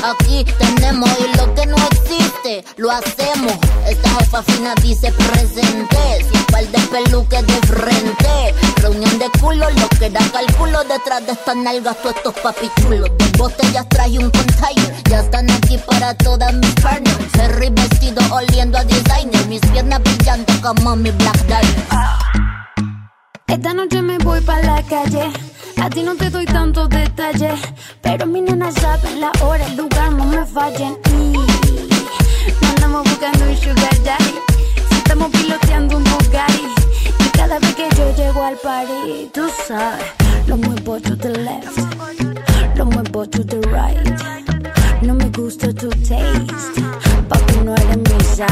aquí tenemos. Y lo que no existe, lo hacemos. Esta jefa fina dice presente. Sin par de peluques de frente. Reunión de culo, lo que da cálculo. Detrás de estas nalgas, todos estos papichulos. Dos botellas traje un container. Ya están aquí para todas mis partners. Ferry vestido oliendo a designer. Mis piernas brillando como mi Black Diamond. Esta noche me voy pa' la calle. A ti no te doy tantos detalles. Pero mi nena saben la hora, el lugar, no me fallen. Y andamos buscando un sugar daddy. Si estamos piloteando un Bugatti. Y cada vez que yo llego al party, tú sabes, lo muevo to the left. Lo muevo to the right. No me gusta tu taste. Papi, no eres mi size.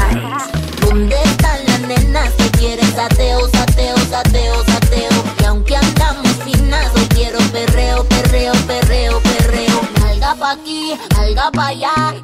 ¿Dónde están las nenas que quieren sateo, nalga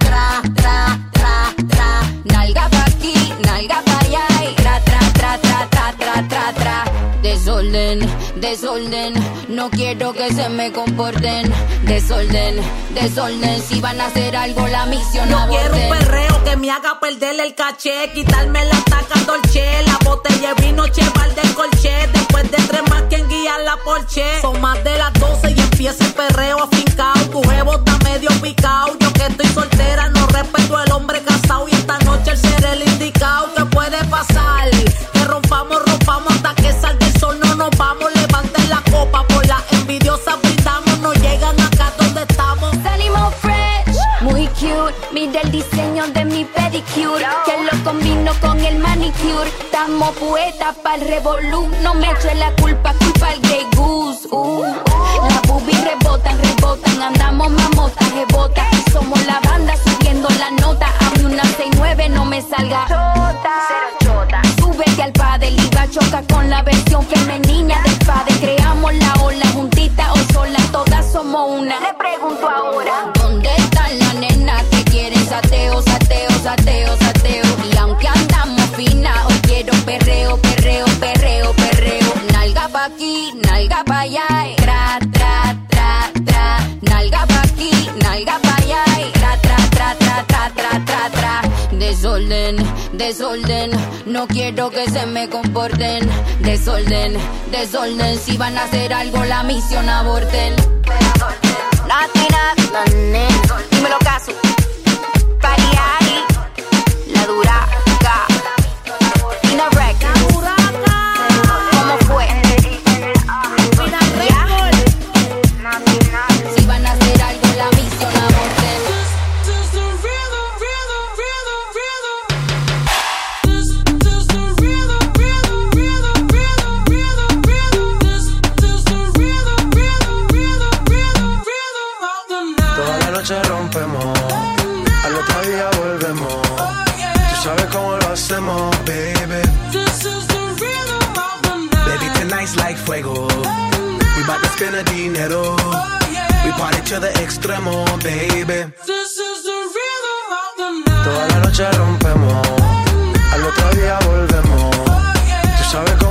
Desorden, desorden, no quiero que se me comporten. Desorden, desorden, si van a hacer algo la misión Yo quiero un perreo que me haga perder el caché, quitarme la taca dolce, la botella de vino, cheval del colche. Después de tres más, quien guía la porche. Son más de las 12 y empieza el perreo afincao. Tu jevo está medio picao. Yo que estoy soltera, no respeto al hombre casado. Y esta noche el ser el indicado. ¿Qué puede pasar? Que rompamos, Mira el diseño de mi pedicure, que lo combino con el manicure. Estamos poetas pa'l revolú, no me eche la culpa, culpa al Grey Goose. Uh. Las boobies rebotan, rebotan, andamos mamotas, rebotas. Somos la banda subiendo la nota. A mí una 69 no me salga chota. Súbete al padre, liga choca con la versión femenina del padre. Creamos la ola juntita o sola, todas somos una. Le pregunto ahora. ¿Dónde están las nenas sateo, sateo, sateo, sateo? Y aunque andamos fina, hoy quiero perreo, perreo, perreo, perreo. Nalga pa' aquí, nalga pa' allá, y tra, tra, tra, tra. Nalga pa' aquí, nalga pa' allá, y tra, tra, tra, tra, tra, tra, tra, tra. Desorden, desorden, no quiero que se me comporten. Desorden, desorden, si van a hacer algo la misión aborten. Nena. Dímelo caso. Pariari, la duraca. Tina Records. We party to the extremo, baby. Toda la noche rompemos, al otro día volvemos. Tú sabes cómo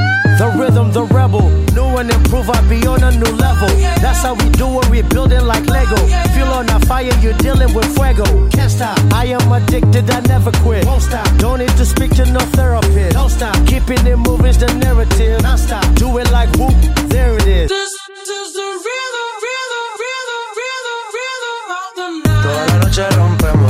The rhythm, the rebel. New and improve, I be on a new level. That's how we do it, we building like Lego. Feel on a fire, you're dealing with fuego. Can't stop. I am addicted, I never quit. Won't stop. Don't need to speak to no therapist. Don't stop. Keeping it moving's the narrative. Non stop. Do it like whoop, there it is. This is the rhythm, rhythm, rhythm, rhythm, Toda la noche rompemos,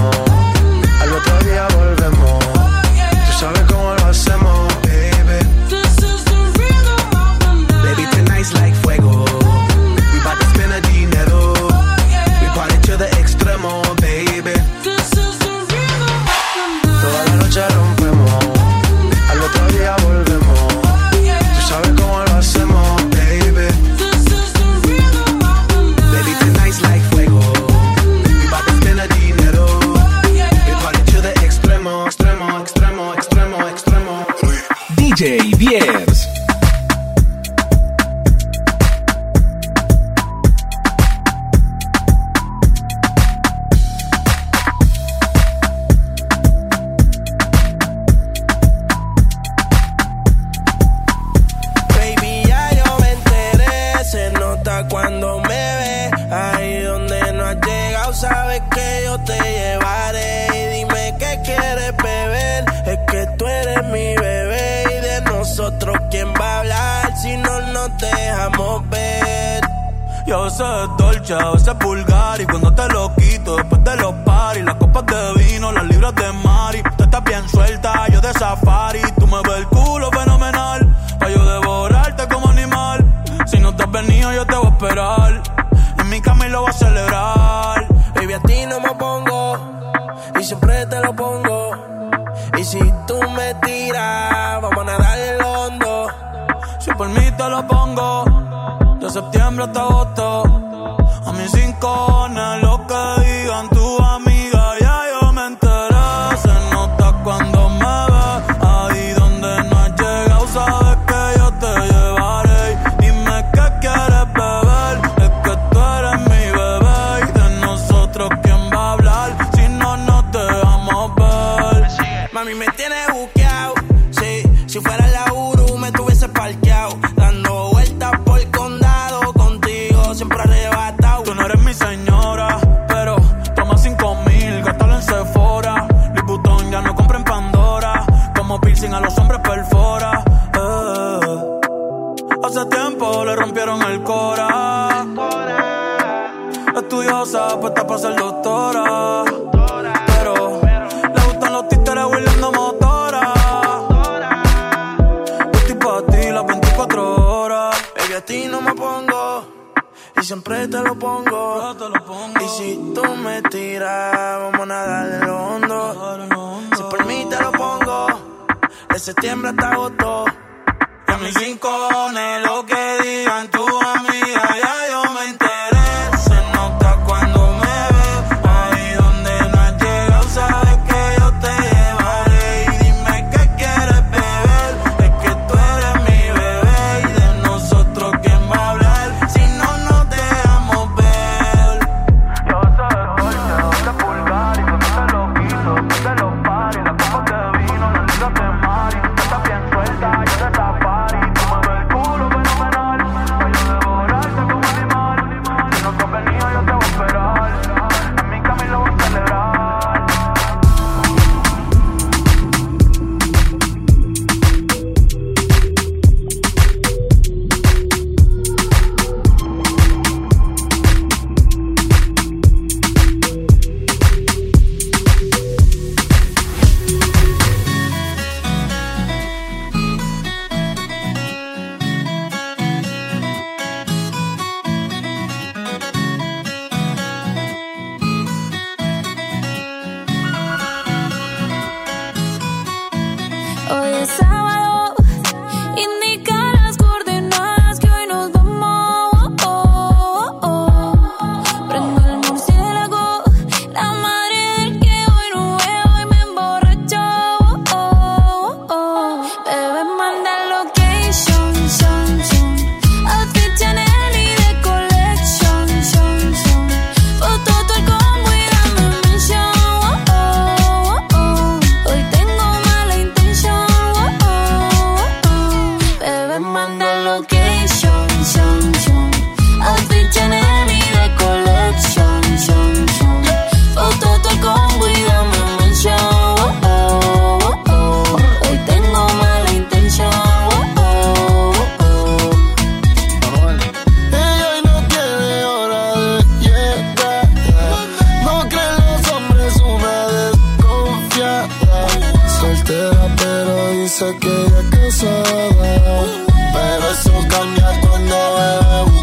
soltera, pero dice que ella es casada. Pero eso cambia cuando bebe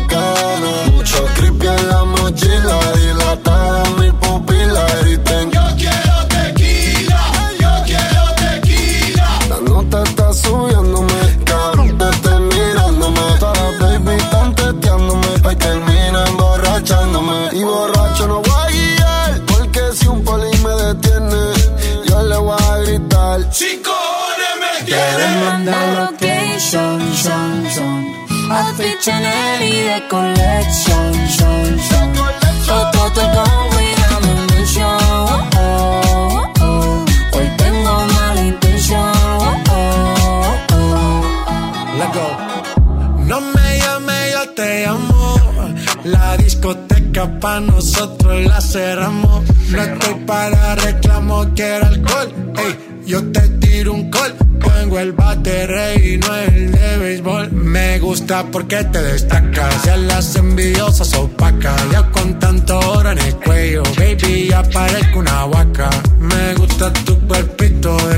Chanel y de collection, son, son. Todo, todo Hoy tengo mala intención. Let go. No me llame, yo te llamo. La discoteca pa' nosotros la cerramos. No estoy para reclamo, quiero alcohol. Ey, yo te tiro un call. Pongo el bate y no es gusta porque te destacas. Y a las envidiosas opacas. Ya con tanto oro en el cuello, baby, ya parezco una vaca. Me gusta tu cuerpito de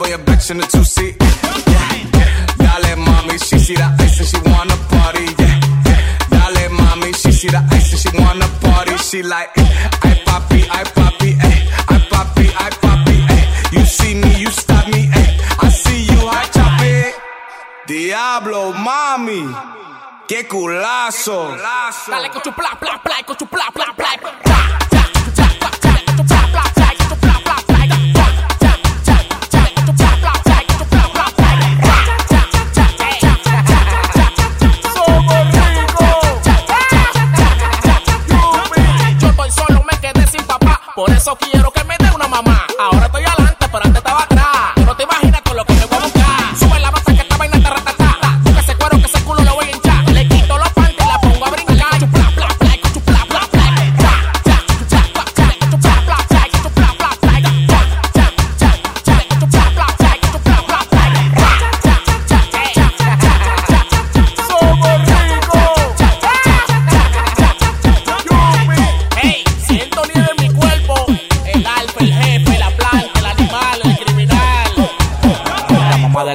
up your bitch in the two seat. Yeah, dale mommy, she see the ice and she wanna party. Yeah, dale mommy, she see the ice and she wanna party. She like, I papi, I papi, ay, I papi, I papi, ay. You see me, you stop me, ay. I see you, I chop it. Diablo, mami, qué culazo. Dale con tu pla pla pla, con tu pla pla pla. Yo Por eso quiero que me dé una mamá.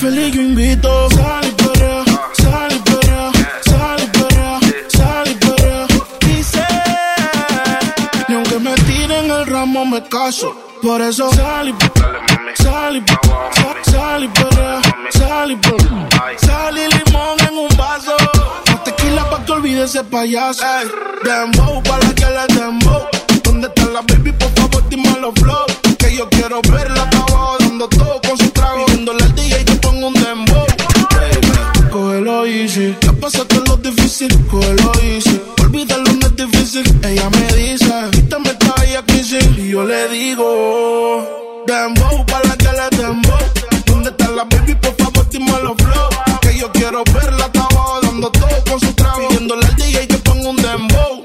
feliz, yo invito. Sal y perrea, sal y perrea, sal y sal y. Dice, y aunque me tiren el ramo me caso. Por eso sal y sal y sal- y perrea, sal y. Sal y limón en un vaso. Más tequila pa' que olvide ese payaso. Dembow pa' la que le dembow. ¿Dónde está la baby? Por favor, dime los flow. Que yo quiero verla pa' difícil. Olvídalo, no es difícil. Ella me dice, quítame esta bella. Y yo le digo, dembow pa' la que le dembow. ¿Dónde está la baby? Por favor, dime los flow. Que yo quiero verla hasta abajo dando todo con su trago. Viéndole al DJ que pongo un dembow.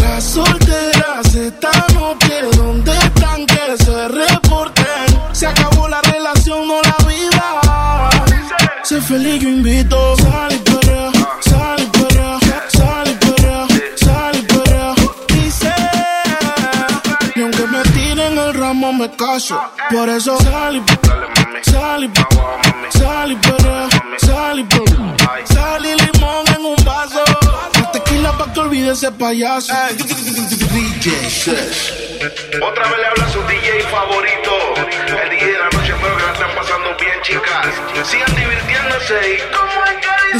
Las solteras esta noche, ¿dónde están que se reporten? Se acabó la relación, no la vida. Sé feliz, caso. Por eso sal y sal y sal y sal y. Sal y limón en un vaso. Tequila pa' que olvide ese payaso. DJ. Otra vez le habla su DJ favorito. El DJ de la noche, espero que la estén pasando bien, chicas. Sigan divirtiéndose y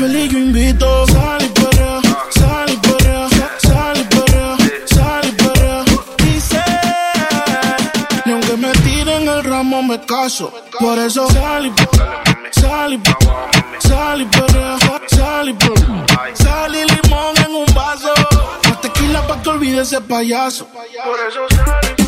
feliz, yo invito. Sal y perrea, sal y perrea, sal y perrea, sal y perrea. Dice, y aunque me tiren el ramo me caso. Por eso sal y sal y sal y perrea, sal y perrea. Sal y limón en un vaso. Más tequila pa' que olvide ese payaso. Por eso sal y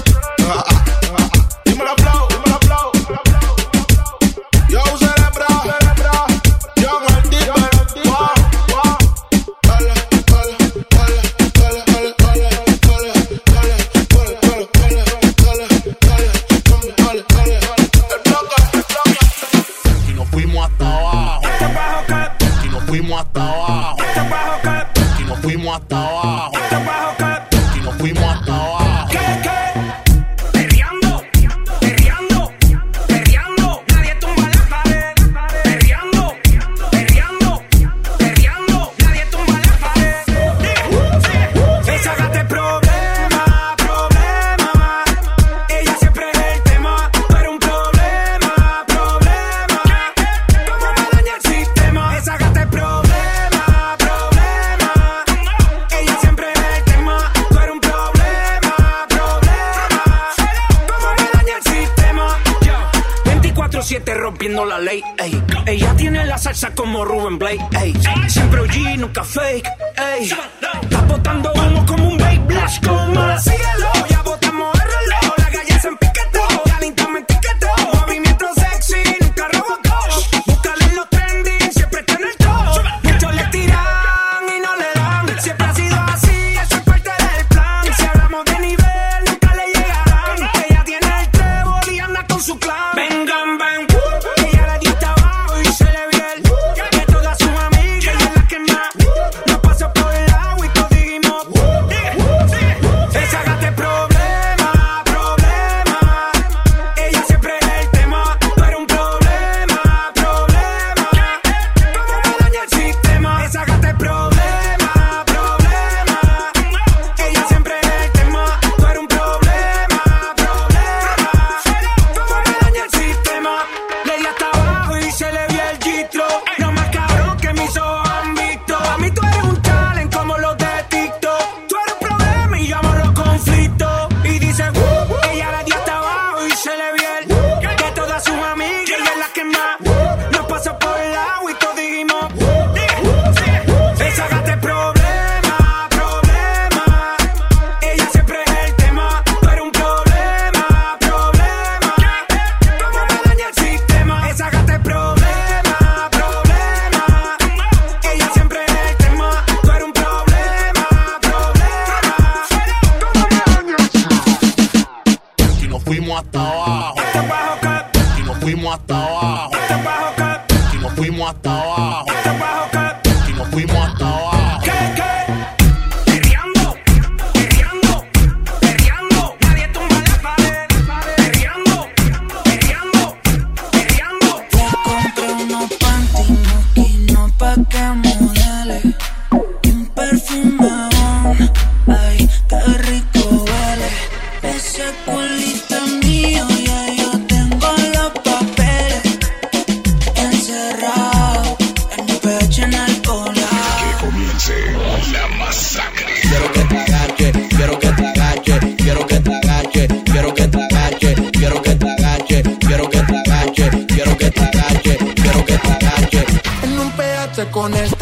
la ley, ey. Ella tiene la salsa como Ruben Blake, ey. Siempre OG, nunca fake, ey. Está botando humo como un Babe Blash con más. Síguelo, fuimos hasta abajo. Y nos fuimos hasta abajo. Con conecta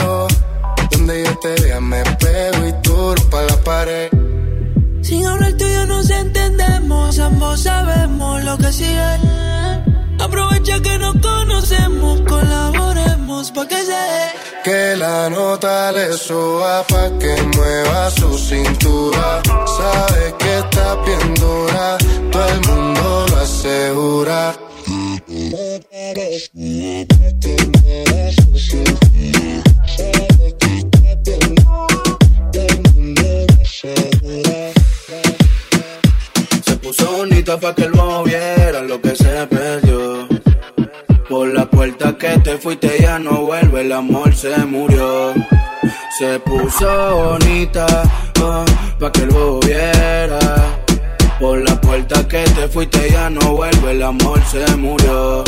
Ambos sabemos lo que sigue. Aprovecha que nos conocemos, colaboremos pa' que se dé. Que la nota le suba pa' que mueva su cintura. Sabe que está bien dura, todo el mundo lo asegura. Pa' que él moviera lo que se perdió. Por la puerta que te fuiste ya no vuelve, el amor se murió. Se puso bonita ah, pa' que él moviera. Por la puerta que te fuiste ya no vuelve, el amor se murió.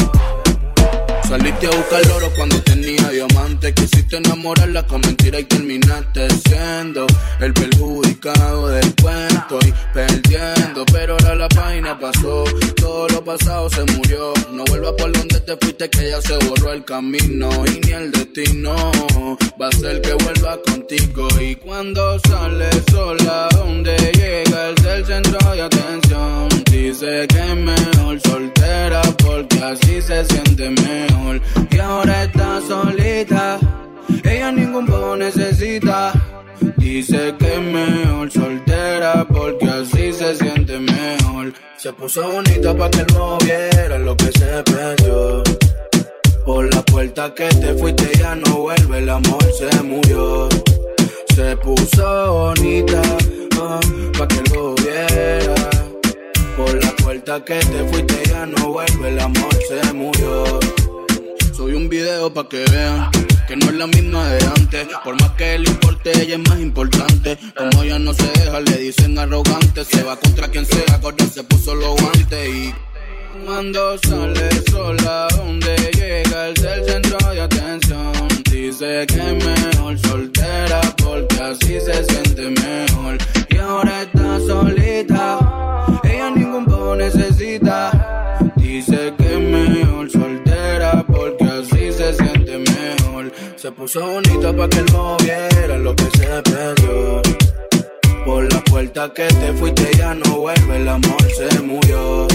Saliste a buscar oro cuando tenía diamante. Quisiste enamorarla con mentira y terminaste siendo el perjudicado del cuento y perdiendo. Pero ahora la página pasó, todo lo pasado se murió. No vuelvas por donde te fuiste, que ya se borró el camino y ni el destino va a ser que vuelva contigo. Y cuando sale sola, donde llega el centro de atención, dice que es mejor soltera porque así se siente mejor. Y ahora está solita, ella ningún poco necesita. Dice que es mejor soltera porque así se siente mejor. Se puso bonita pa' que él moviera lo que se perdió. Por la puerta que te fuiste ya no vuelve, el amor se murió. Se puso bonita ah, pa' que lo viera. Por la puerta que te fuiste ya no vuelve, el amor se murió. Soy un video pa' que vean que no es la misma de antes. Por más que le importe, ella es más importante. Como ella no se deja, le dicen arrogante. Se va contra quien sea, corta se puso los guantes y. Cuando sale sola, donde llega el del centro de atención. Dice que es mejor soltera porque así se siente mejor. Y ahora está solita, ella ningún poco necesita. Dice que Se puso bonita pa' que él moviera lo que se perdió. Por la puerta que te fuiste ya no vuelve, el amor se murió.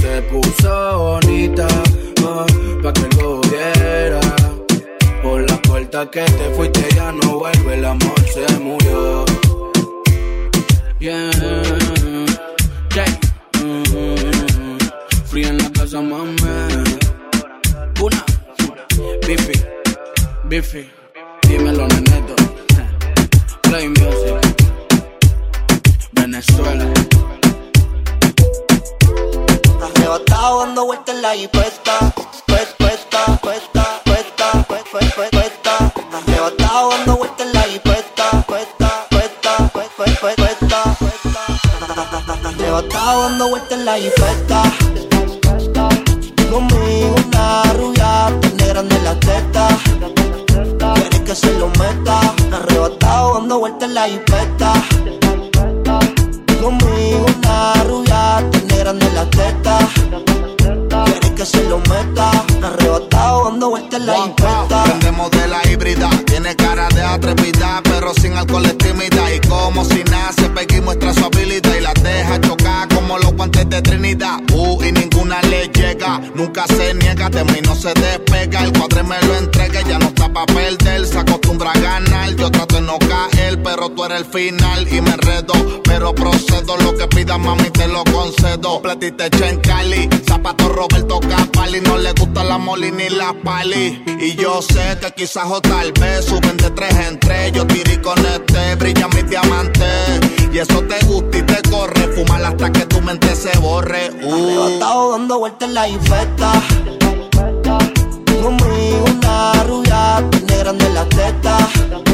Se puso bonita ah, pa' que lo viera. Por la puerta que te fuiste ya no vuelve, el amor se murió. Yeah, yeah. Mm, Free en la casa, mami. Una, Biffy, Biffy. Dímelo, neneto. Play music. Venezuela. Arrebatado dando vueltas en la hipesta, puesta, puesta, puesta, puesta, puesta. Cuesta, arrebatado dando vueltas en la hipeta. Cuesta, cuesta, cuesta, cuesta. Arrebatado dando vueltas en la hipeta. Conmigo una rubia, tiene grande la teta. Quiere que se lo meta. Arrebatado dando vueltas en la hipeta. Conmigo una rubia, tiene grande la teta. Quiere que se lo meta. Arrebatado dando vueltas en la hipeta. Vendemos de la híbrida, tiene cara de atrevida, pero sin alcohol es tímida. Y como si nace, pega y muestra su habilidad y la deja chocar como los guantes de Trinidad. Uh, y ninguna le llega, nunca se niega, de mí no se despega. El cuadre me lo entrega, ya no está pa' perder, se acostumbra a ganar. Yo trato de no caer, pero tú eres el final y me enredo. Pero procedo, lo que pidas, mami, te lo concedo. Platita en Cali, zapato Roberto Capali, no le gusta la moli ni la pali. Y yo sé que quizás o tal vez suben de tres en tres. Yo tiré con este, brilla mi diamante. Y eso te gusta y te corre, fumar hasta que tu mente se borre. Uh. Arrebatado dando vueltas en la infesta. Conmigo una rubia, tiene grande la teta.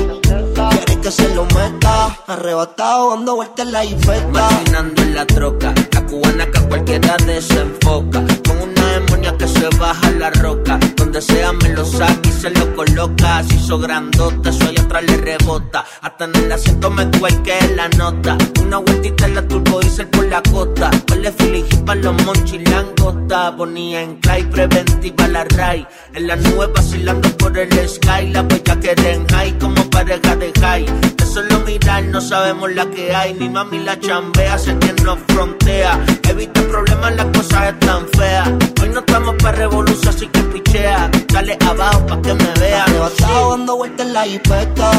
Que se lo meta. Arrebatado dando vueltas en la infesta. Maquinando en la troca, la cubana que a cualquiera desenfoca. Con una demonia que se baja la roca. Donde sea me lo saca y se lo coloca. Si hizo grandote, soy atrás le rebota. Hasta en el asiento me que la nota. Una vueltita en la turbo diesel por la costa. Huele filijí pa' los monchis langosta. Ponía en clay preventiva la ray. En la nube vacilando por el sky. La bella que en high como pareja de high. De solo mirar no sabemos la que hay. Mi mami la chambea, sé que nos frontea. Evita problemas, las cosas están feas. Hoy no estamos pa' revolución, así que pichea. Dale abajo pa' que me vea. Arrebatado dando vueltas en la hipeta.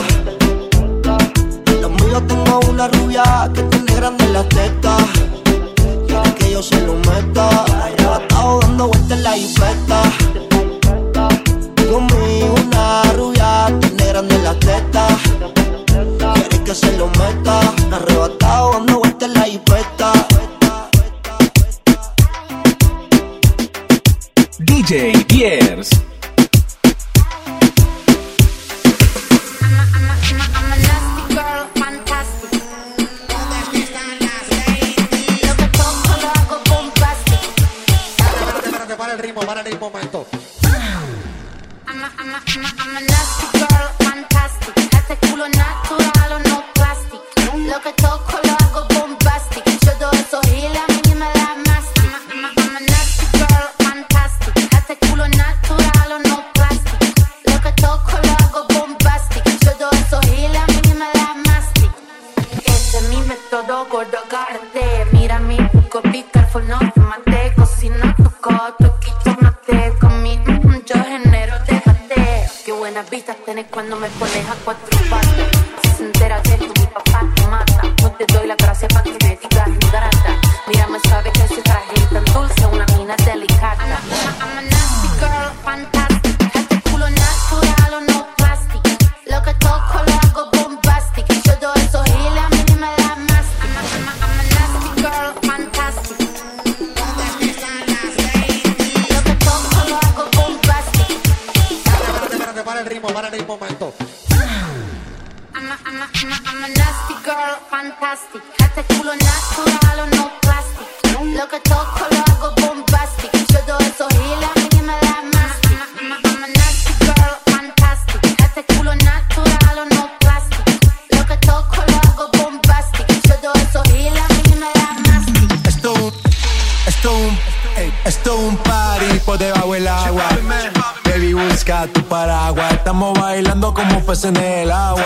Los míos tengo una rubia que tiene grande la teta. Quiere que yo se lo meta. Arrebatado dando vueltas en la hipeta. Conmigo una rubia grande la teta. Quiere que se lo meta. Arrebatado dando vueltas en la hipeta. DJ. Espérate, para el ritmo, para el ritmo, momento. I'm a, I'm a, I'm a, culo natural o no plastic. Lo que toco lo hago bombastic. Yo doy esos giles a mí me da mastic. I'm a, I'm a, nasty girl, fantastic. Este culo natural o no plastic. Lo que toco lo hago bombastic. Yo doy esos giles a mí me da mastic. Este es mi método gordo agarrate Mira mi buco, be careful, no te mate Cocino tu coto, quito mate Con mi mm, yo genero, déjate Qué buenas vistas tenés cuando me pones a cuatro patas Este culo natural no plastic Lo que toco lo hago bombastic. Yo doy esos giles, a mí ni me da mastic I'm a, I'm a nasty girl, fantastic. Este culo natural no plastic Lo que toco lo hago bombastic. Yo doy esos giles, a mí ni me da mastic Esto un, esto un, esto un party por debajo del agua. Baby, busca tu paraguas. Estamos bailando como peces en el agua.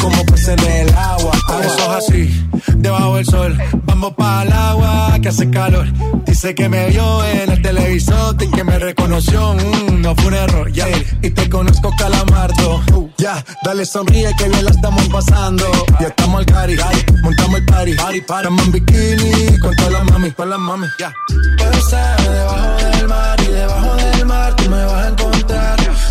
como peces en el agua. agua, agua. Eso es así, debajo del sol. Vamos para el agua que hace calor. Dice que me vio en el televisor y que me reconoció. Mm, no fue un error, ya. Y te conozco, calamardo. Ya, dale sonríe que bien la estamos pasando. Ya estamos al cari, montamos el party. Party, party. Estamos en bikini con todas las mami, con las mami. Ya. Puedo estar debajo del mar y debajo del mar tú me vas a encontrar.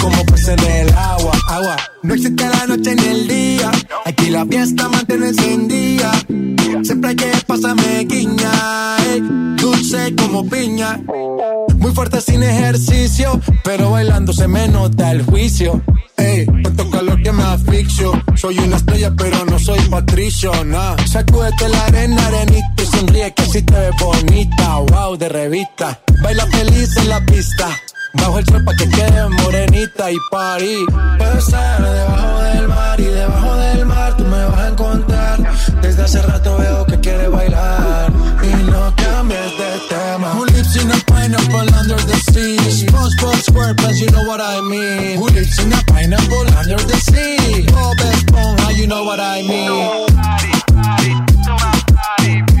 Como peces en el agua, agua. No existe la noche ni el día. Aquí la fiesta mantiene encendida. Siempre hay que pasarme guiña. ey, dulce como piña. Muy fuerte sin ejercicio, pero bailando se me nota el juicio. Ey, tanto calor que me asfixio. Soy una estrella, pero no soy patricio, nah. Sacúdete la arena, arenita y sonríe que si te ves bonita. Wow, de revista. Baila feliz en la pista. Bajo el sol pa' que quede morenita y party. Puedo estar debajo del mar y debajo del mar tú me vas a encontrar. Desde hace rato veo que quieres bailar y no cambies de tema. Who lives in a pineapple under the sea? SpongeBob SquarePants, you know what I mean. Who lives in a pineapple under the sea? Bob Esponja, you know what I mean. Chip Bobby Man, Tiny, Mosty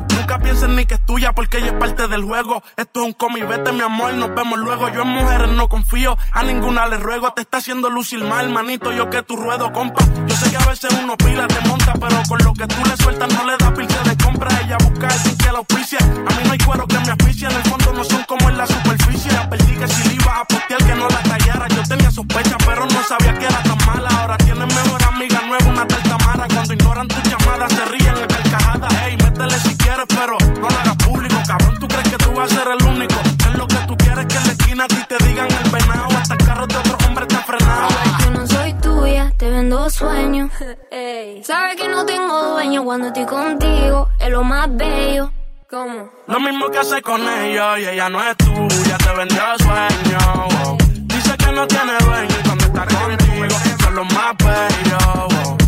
Nunca pienses ni que es tuya porque ella es parte del juego. Esto es un cómic, vete mi amor, nos vemos luego. Yo en mujeres no confío, a ninguna le ruego. Te está haciendo lucir mal, manito, yo que tu ruedo, compa. Yo sé que a veces uno pila te monta, pero con lo que tú le sueltas no le da pilce de compra. Ella busca alguien que la auspicia. A mí no hay cuero que me auspicia, en el fondo no son como en la superficie. Ya perdí que si le a postear que no la tallara. Yo tenía sospecha, pero no sabía que era tan mala. Ahora tienes mejor amiga nueva, una tal Tamara. Cuando ignoran tus llamadas, se ríen en carcajadas. Ey, métele si quieres, pero no lo hagas público. Cabrón, tú crees que tú vas a ser el único. Es lo que tú quieres que en la esquina a ti te digan el venado. Hasta el carro de otro hombre te ha frenado. Yo no soy tuya, te vendo sueños. Sabes que no tengo dueño cuando estoy contigo, es lo más bello. ¿Cómo? Lo mismo que hace con ellos y ella no es tuya, te vendió sueño. Dice que no tiene dueño y cuando está contigo son los más bellos. Lo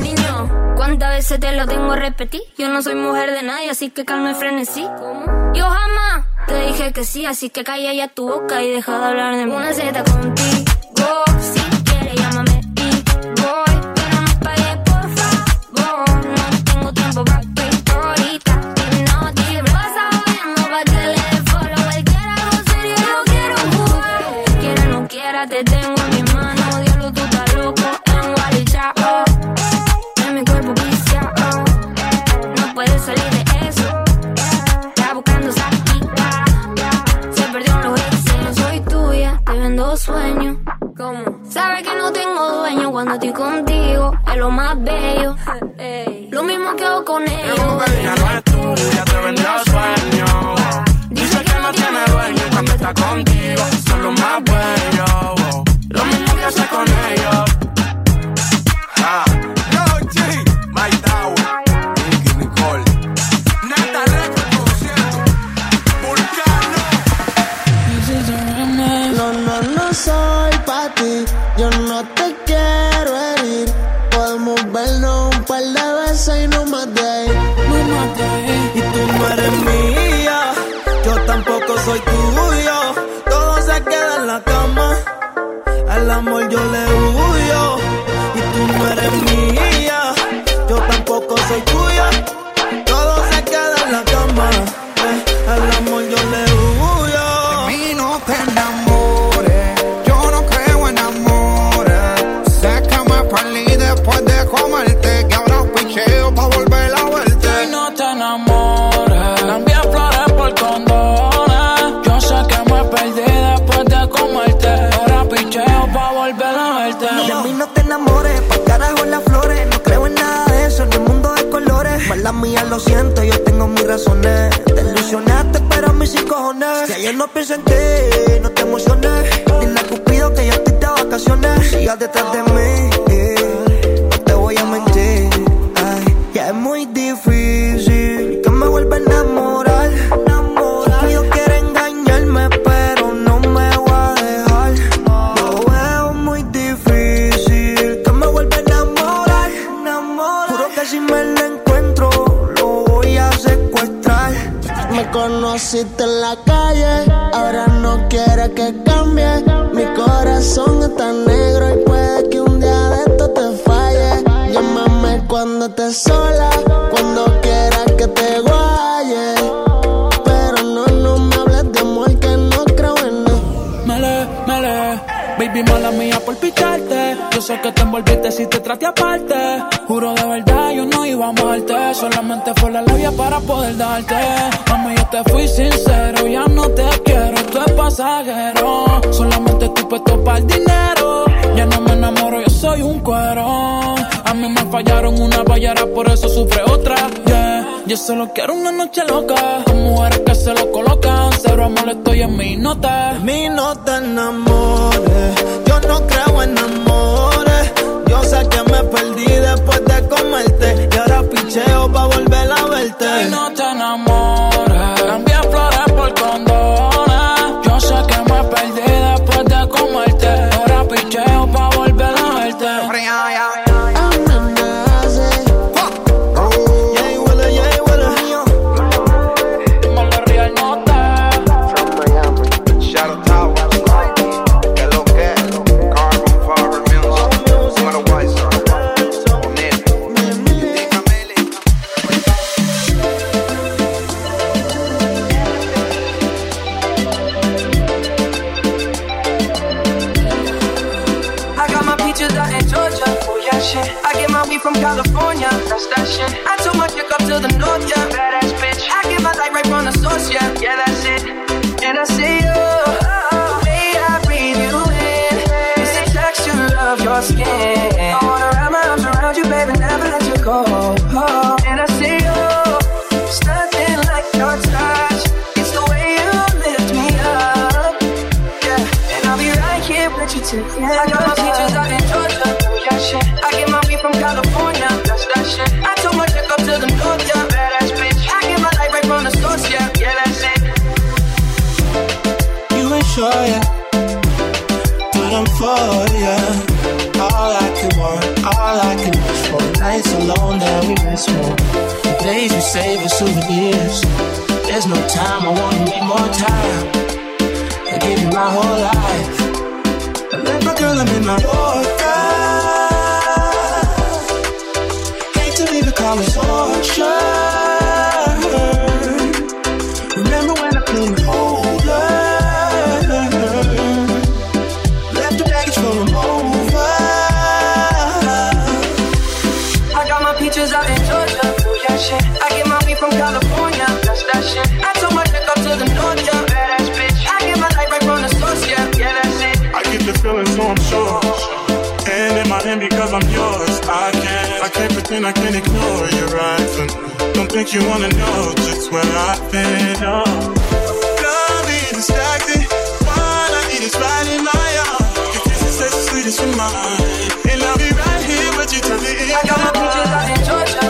Niño, ¿cuántas veces te lo tengo a repetir? Yo no soy mujer de nadie, así que calma y frenesí. Yo jamás te dije que sí, así que calla ya tu boca y deja de hablar de mí. Una Z contigo, sueños. ¿Cómo? Sabes que no tengo dueño cuando estoy contigo. Es lo más bello. Lo mismo que hago con ellos. Ella no es tuya, te vendió sueño. Dice que no tiene dueño cuando está contigo son los más bellos. Lo mismo que hace con amor yo le huyo. Siento, yo tengo mis razones. Te ilusionaste, pero a mí sí cojones. Que ayer no pienso en ti, no te emociones. Dile a Cupido que ya estoy de vacaciones. Sigas detrás de mí, que cambie. Mi corazón está negro y puede que un día de esto te falle. Llámame cuando estés sola, cuando quieras que te guaye. Pero no, no me hables de amor que no creo en él. Mele, mele, baby mala mía por picharte. Sé que te envolviste si te traté aparte. Juro de verdad, yo no iba a amarte. Solamente fue la labia para poder darte. Mami, yo te fui sincero, ya no te quiero, tú es pasajero. Solamente estoy puesto para el dinero. Ya no me enamoro, yo soy un cuero. A mí me fallaron una ballera, por eso sufre otra. Yeah. Yo solo quiero una noche loca. Con mujeres que se lo colocan. Cero amor, estoy en mi nota. Mi no te enamores, yo no creo en amores. Que me perdí después de comerte. Y ahora picheo pa' volver a verte. Y no te enamores. Sure yet, but I'm for ya. All I can want, all I can wish for. Nights alone that we miss more. The days we save as souvenirs. There's no time, I wanna need more time. I give you my whole life. I left my girl, I'm in my Yorker. Hate to leave the car with torture. Pretend I can ignore your eyes from Don't think you wanna know just where I've been. Oh. Don't be distracted. All I need is right in my arms. Your kisses as sweet as your mind. And I'll be right here with you till the end. I got my peaches out in Georgia.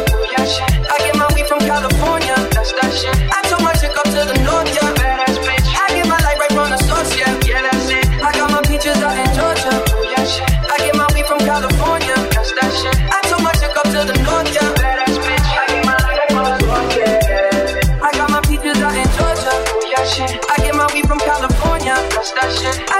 I get my weed from California. I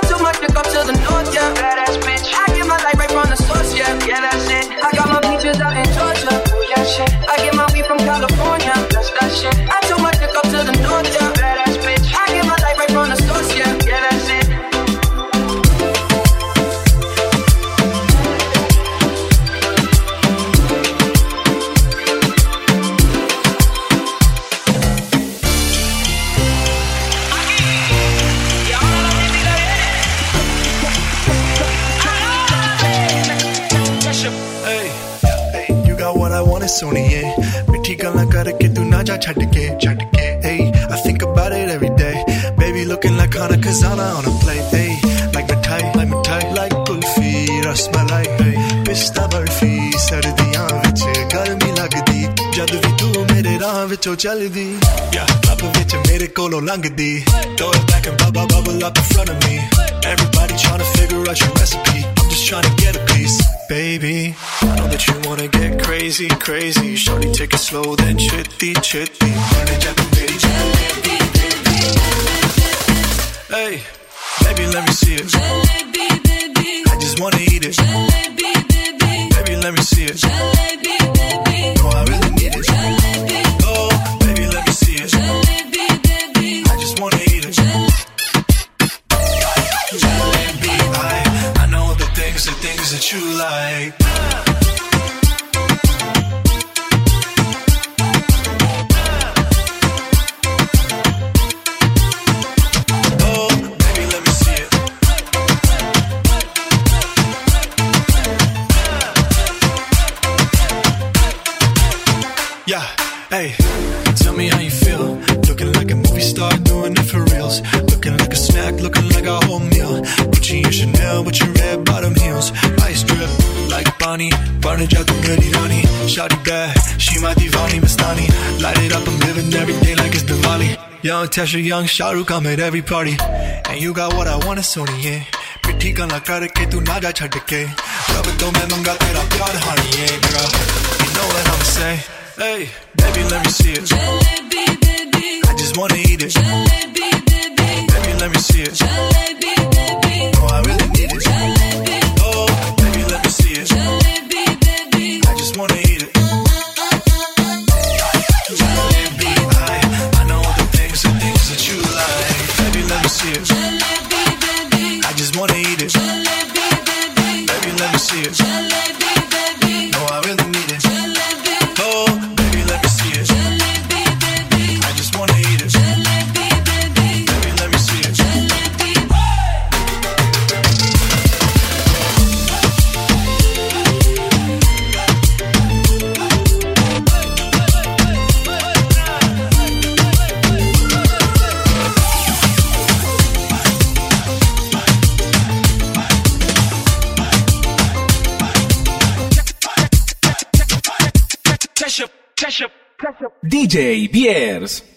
खजाना on a plate, hey. Like मिठाई, like मिठाई, like kulfi, rasmalai, hey. पिस्ता बर्फी, सर्दियां विच गर्मी लगदी, जद भी तू मेरे राह विचों चलदी, या क्लब विच मेरे कोलों लंघदी, throw it back and bubble bubble up in front of me. Everybody trying to figure out your recipe. I'm just trying to get a piece, baby. I know that you wanna get crazy, crazy. Shorty, take it slow, then chitty, chitty. Young Tesha, young Shahrukh, I'm at every party. And you got what I want, Sony, yeah. पिट्ठी गल्ला करके तू ना जा छड़ के रब तो मैं मंगा तेरा प्यार हानी है girl you know what I'm say hey baby let me see it I just wanna eat it baby let me see it oh DJ Biers.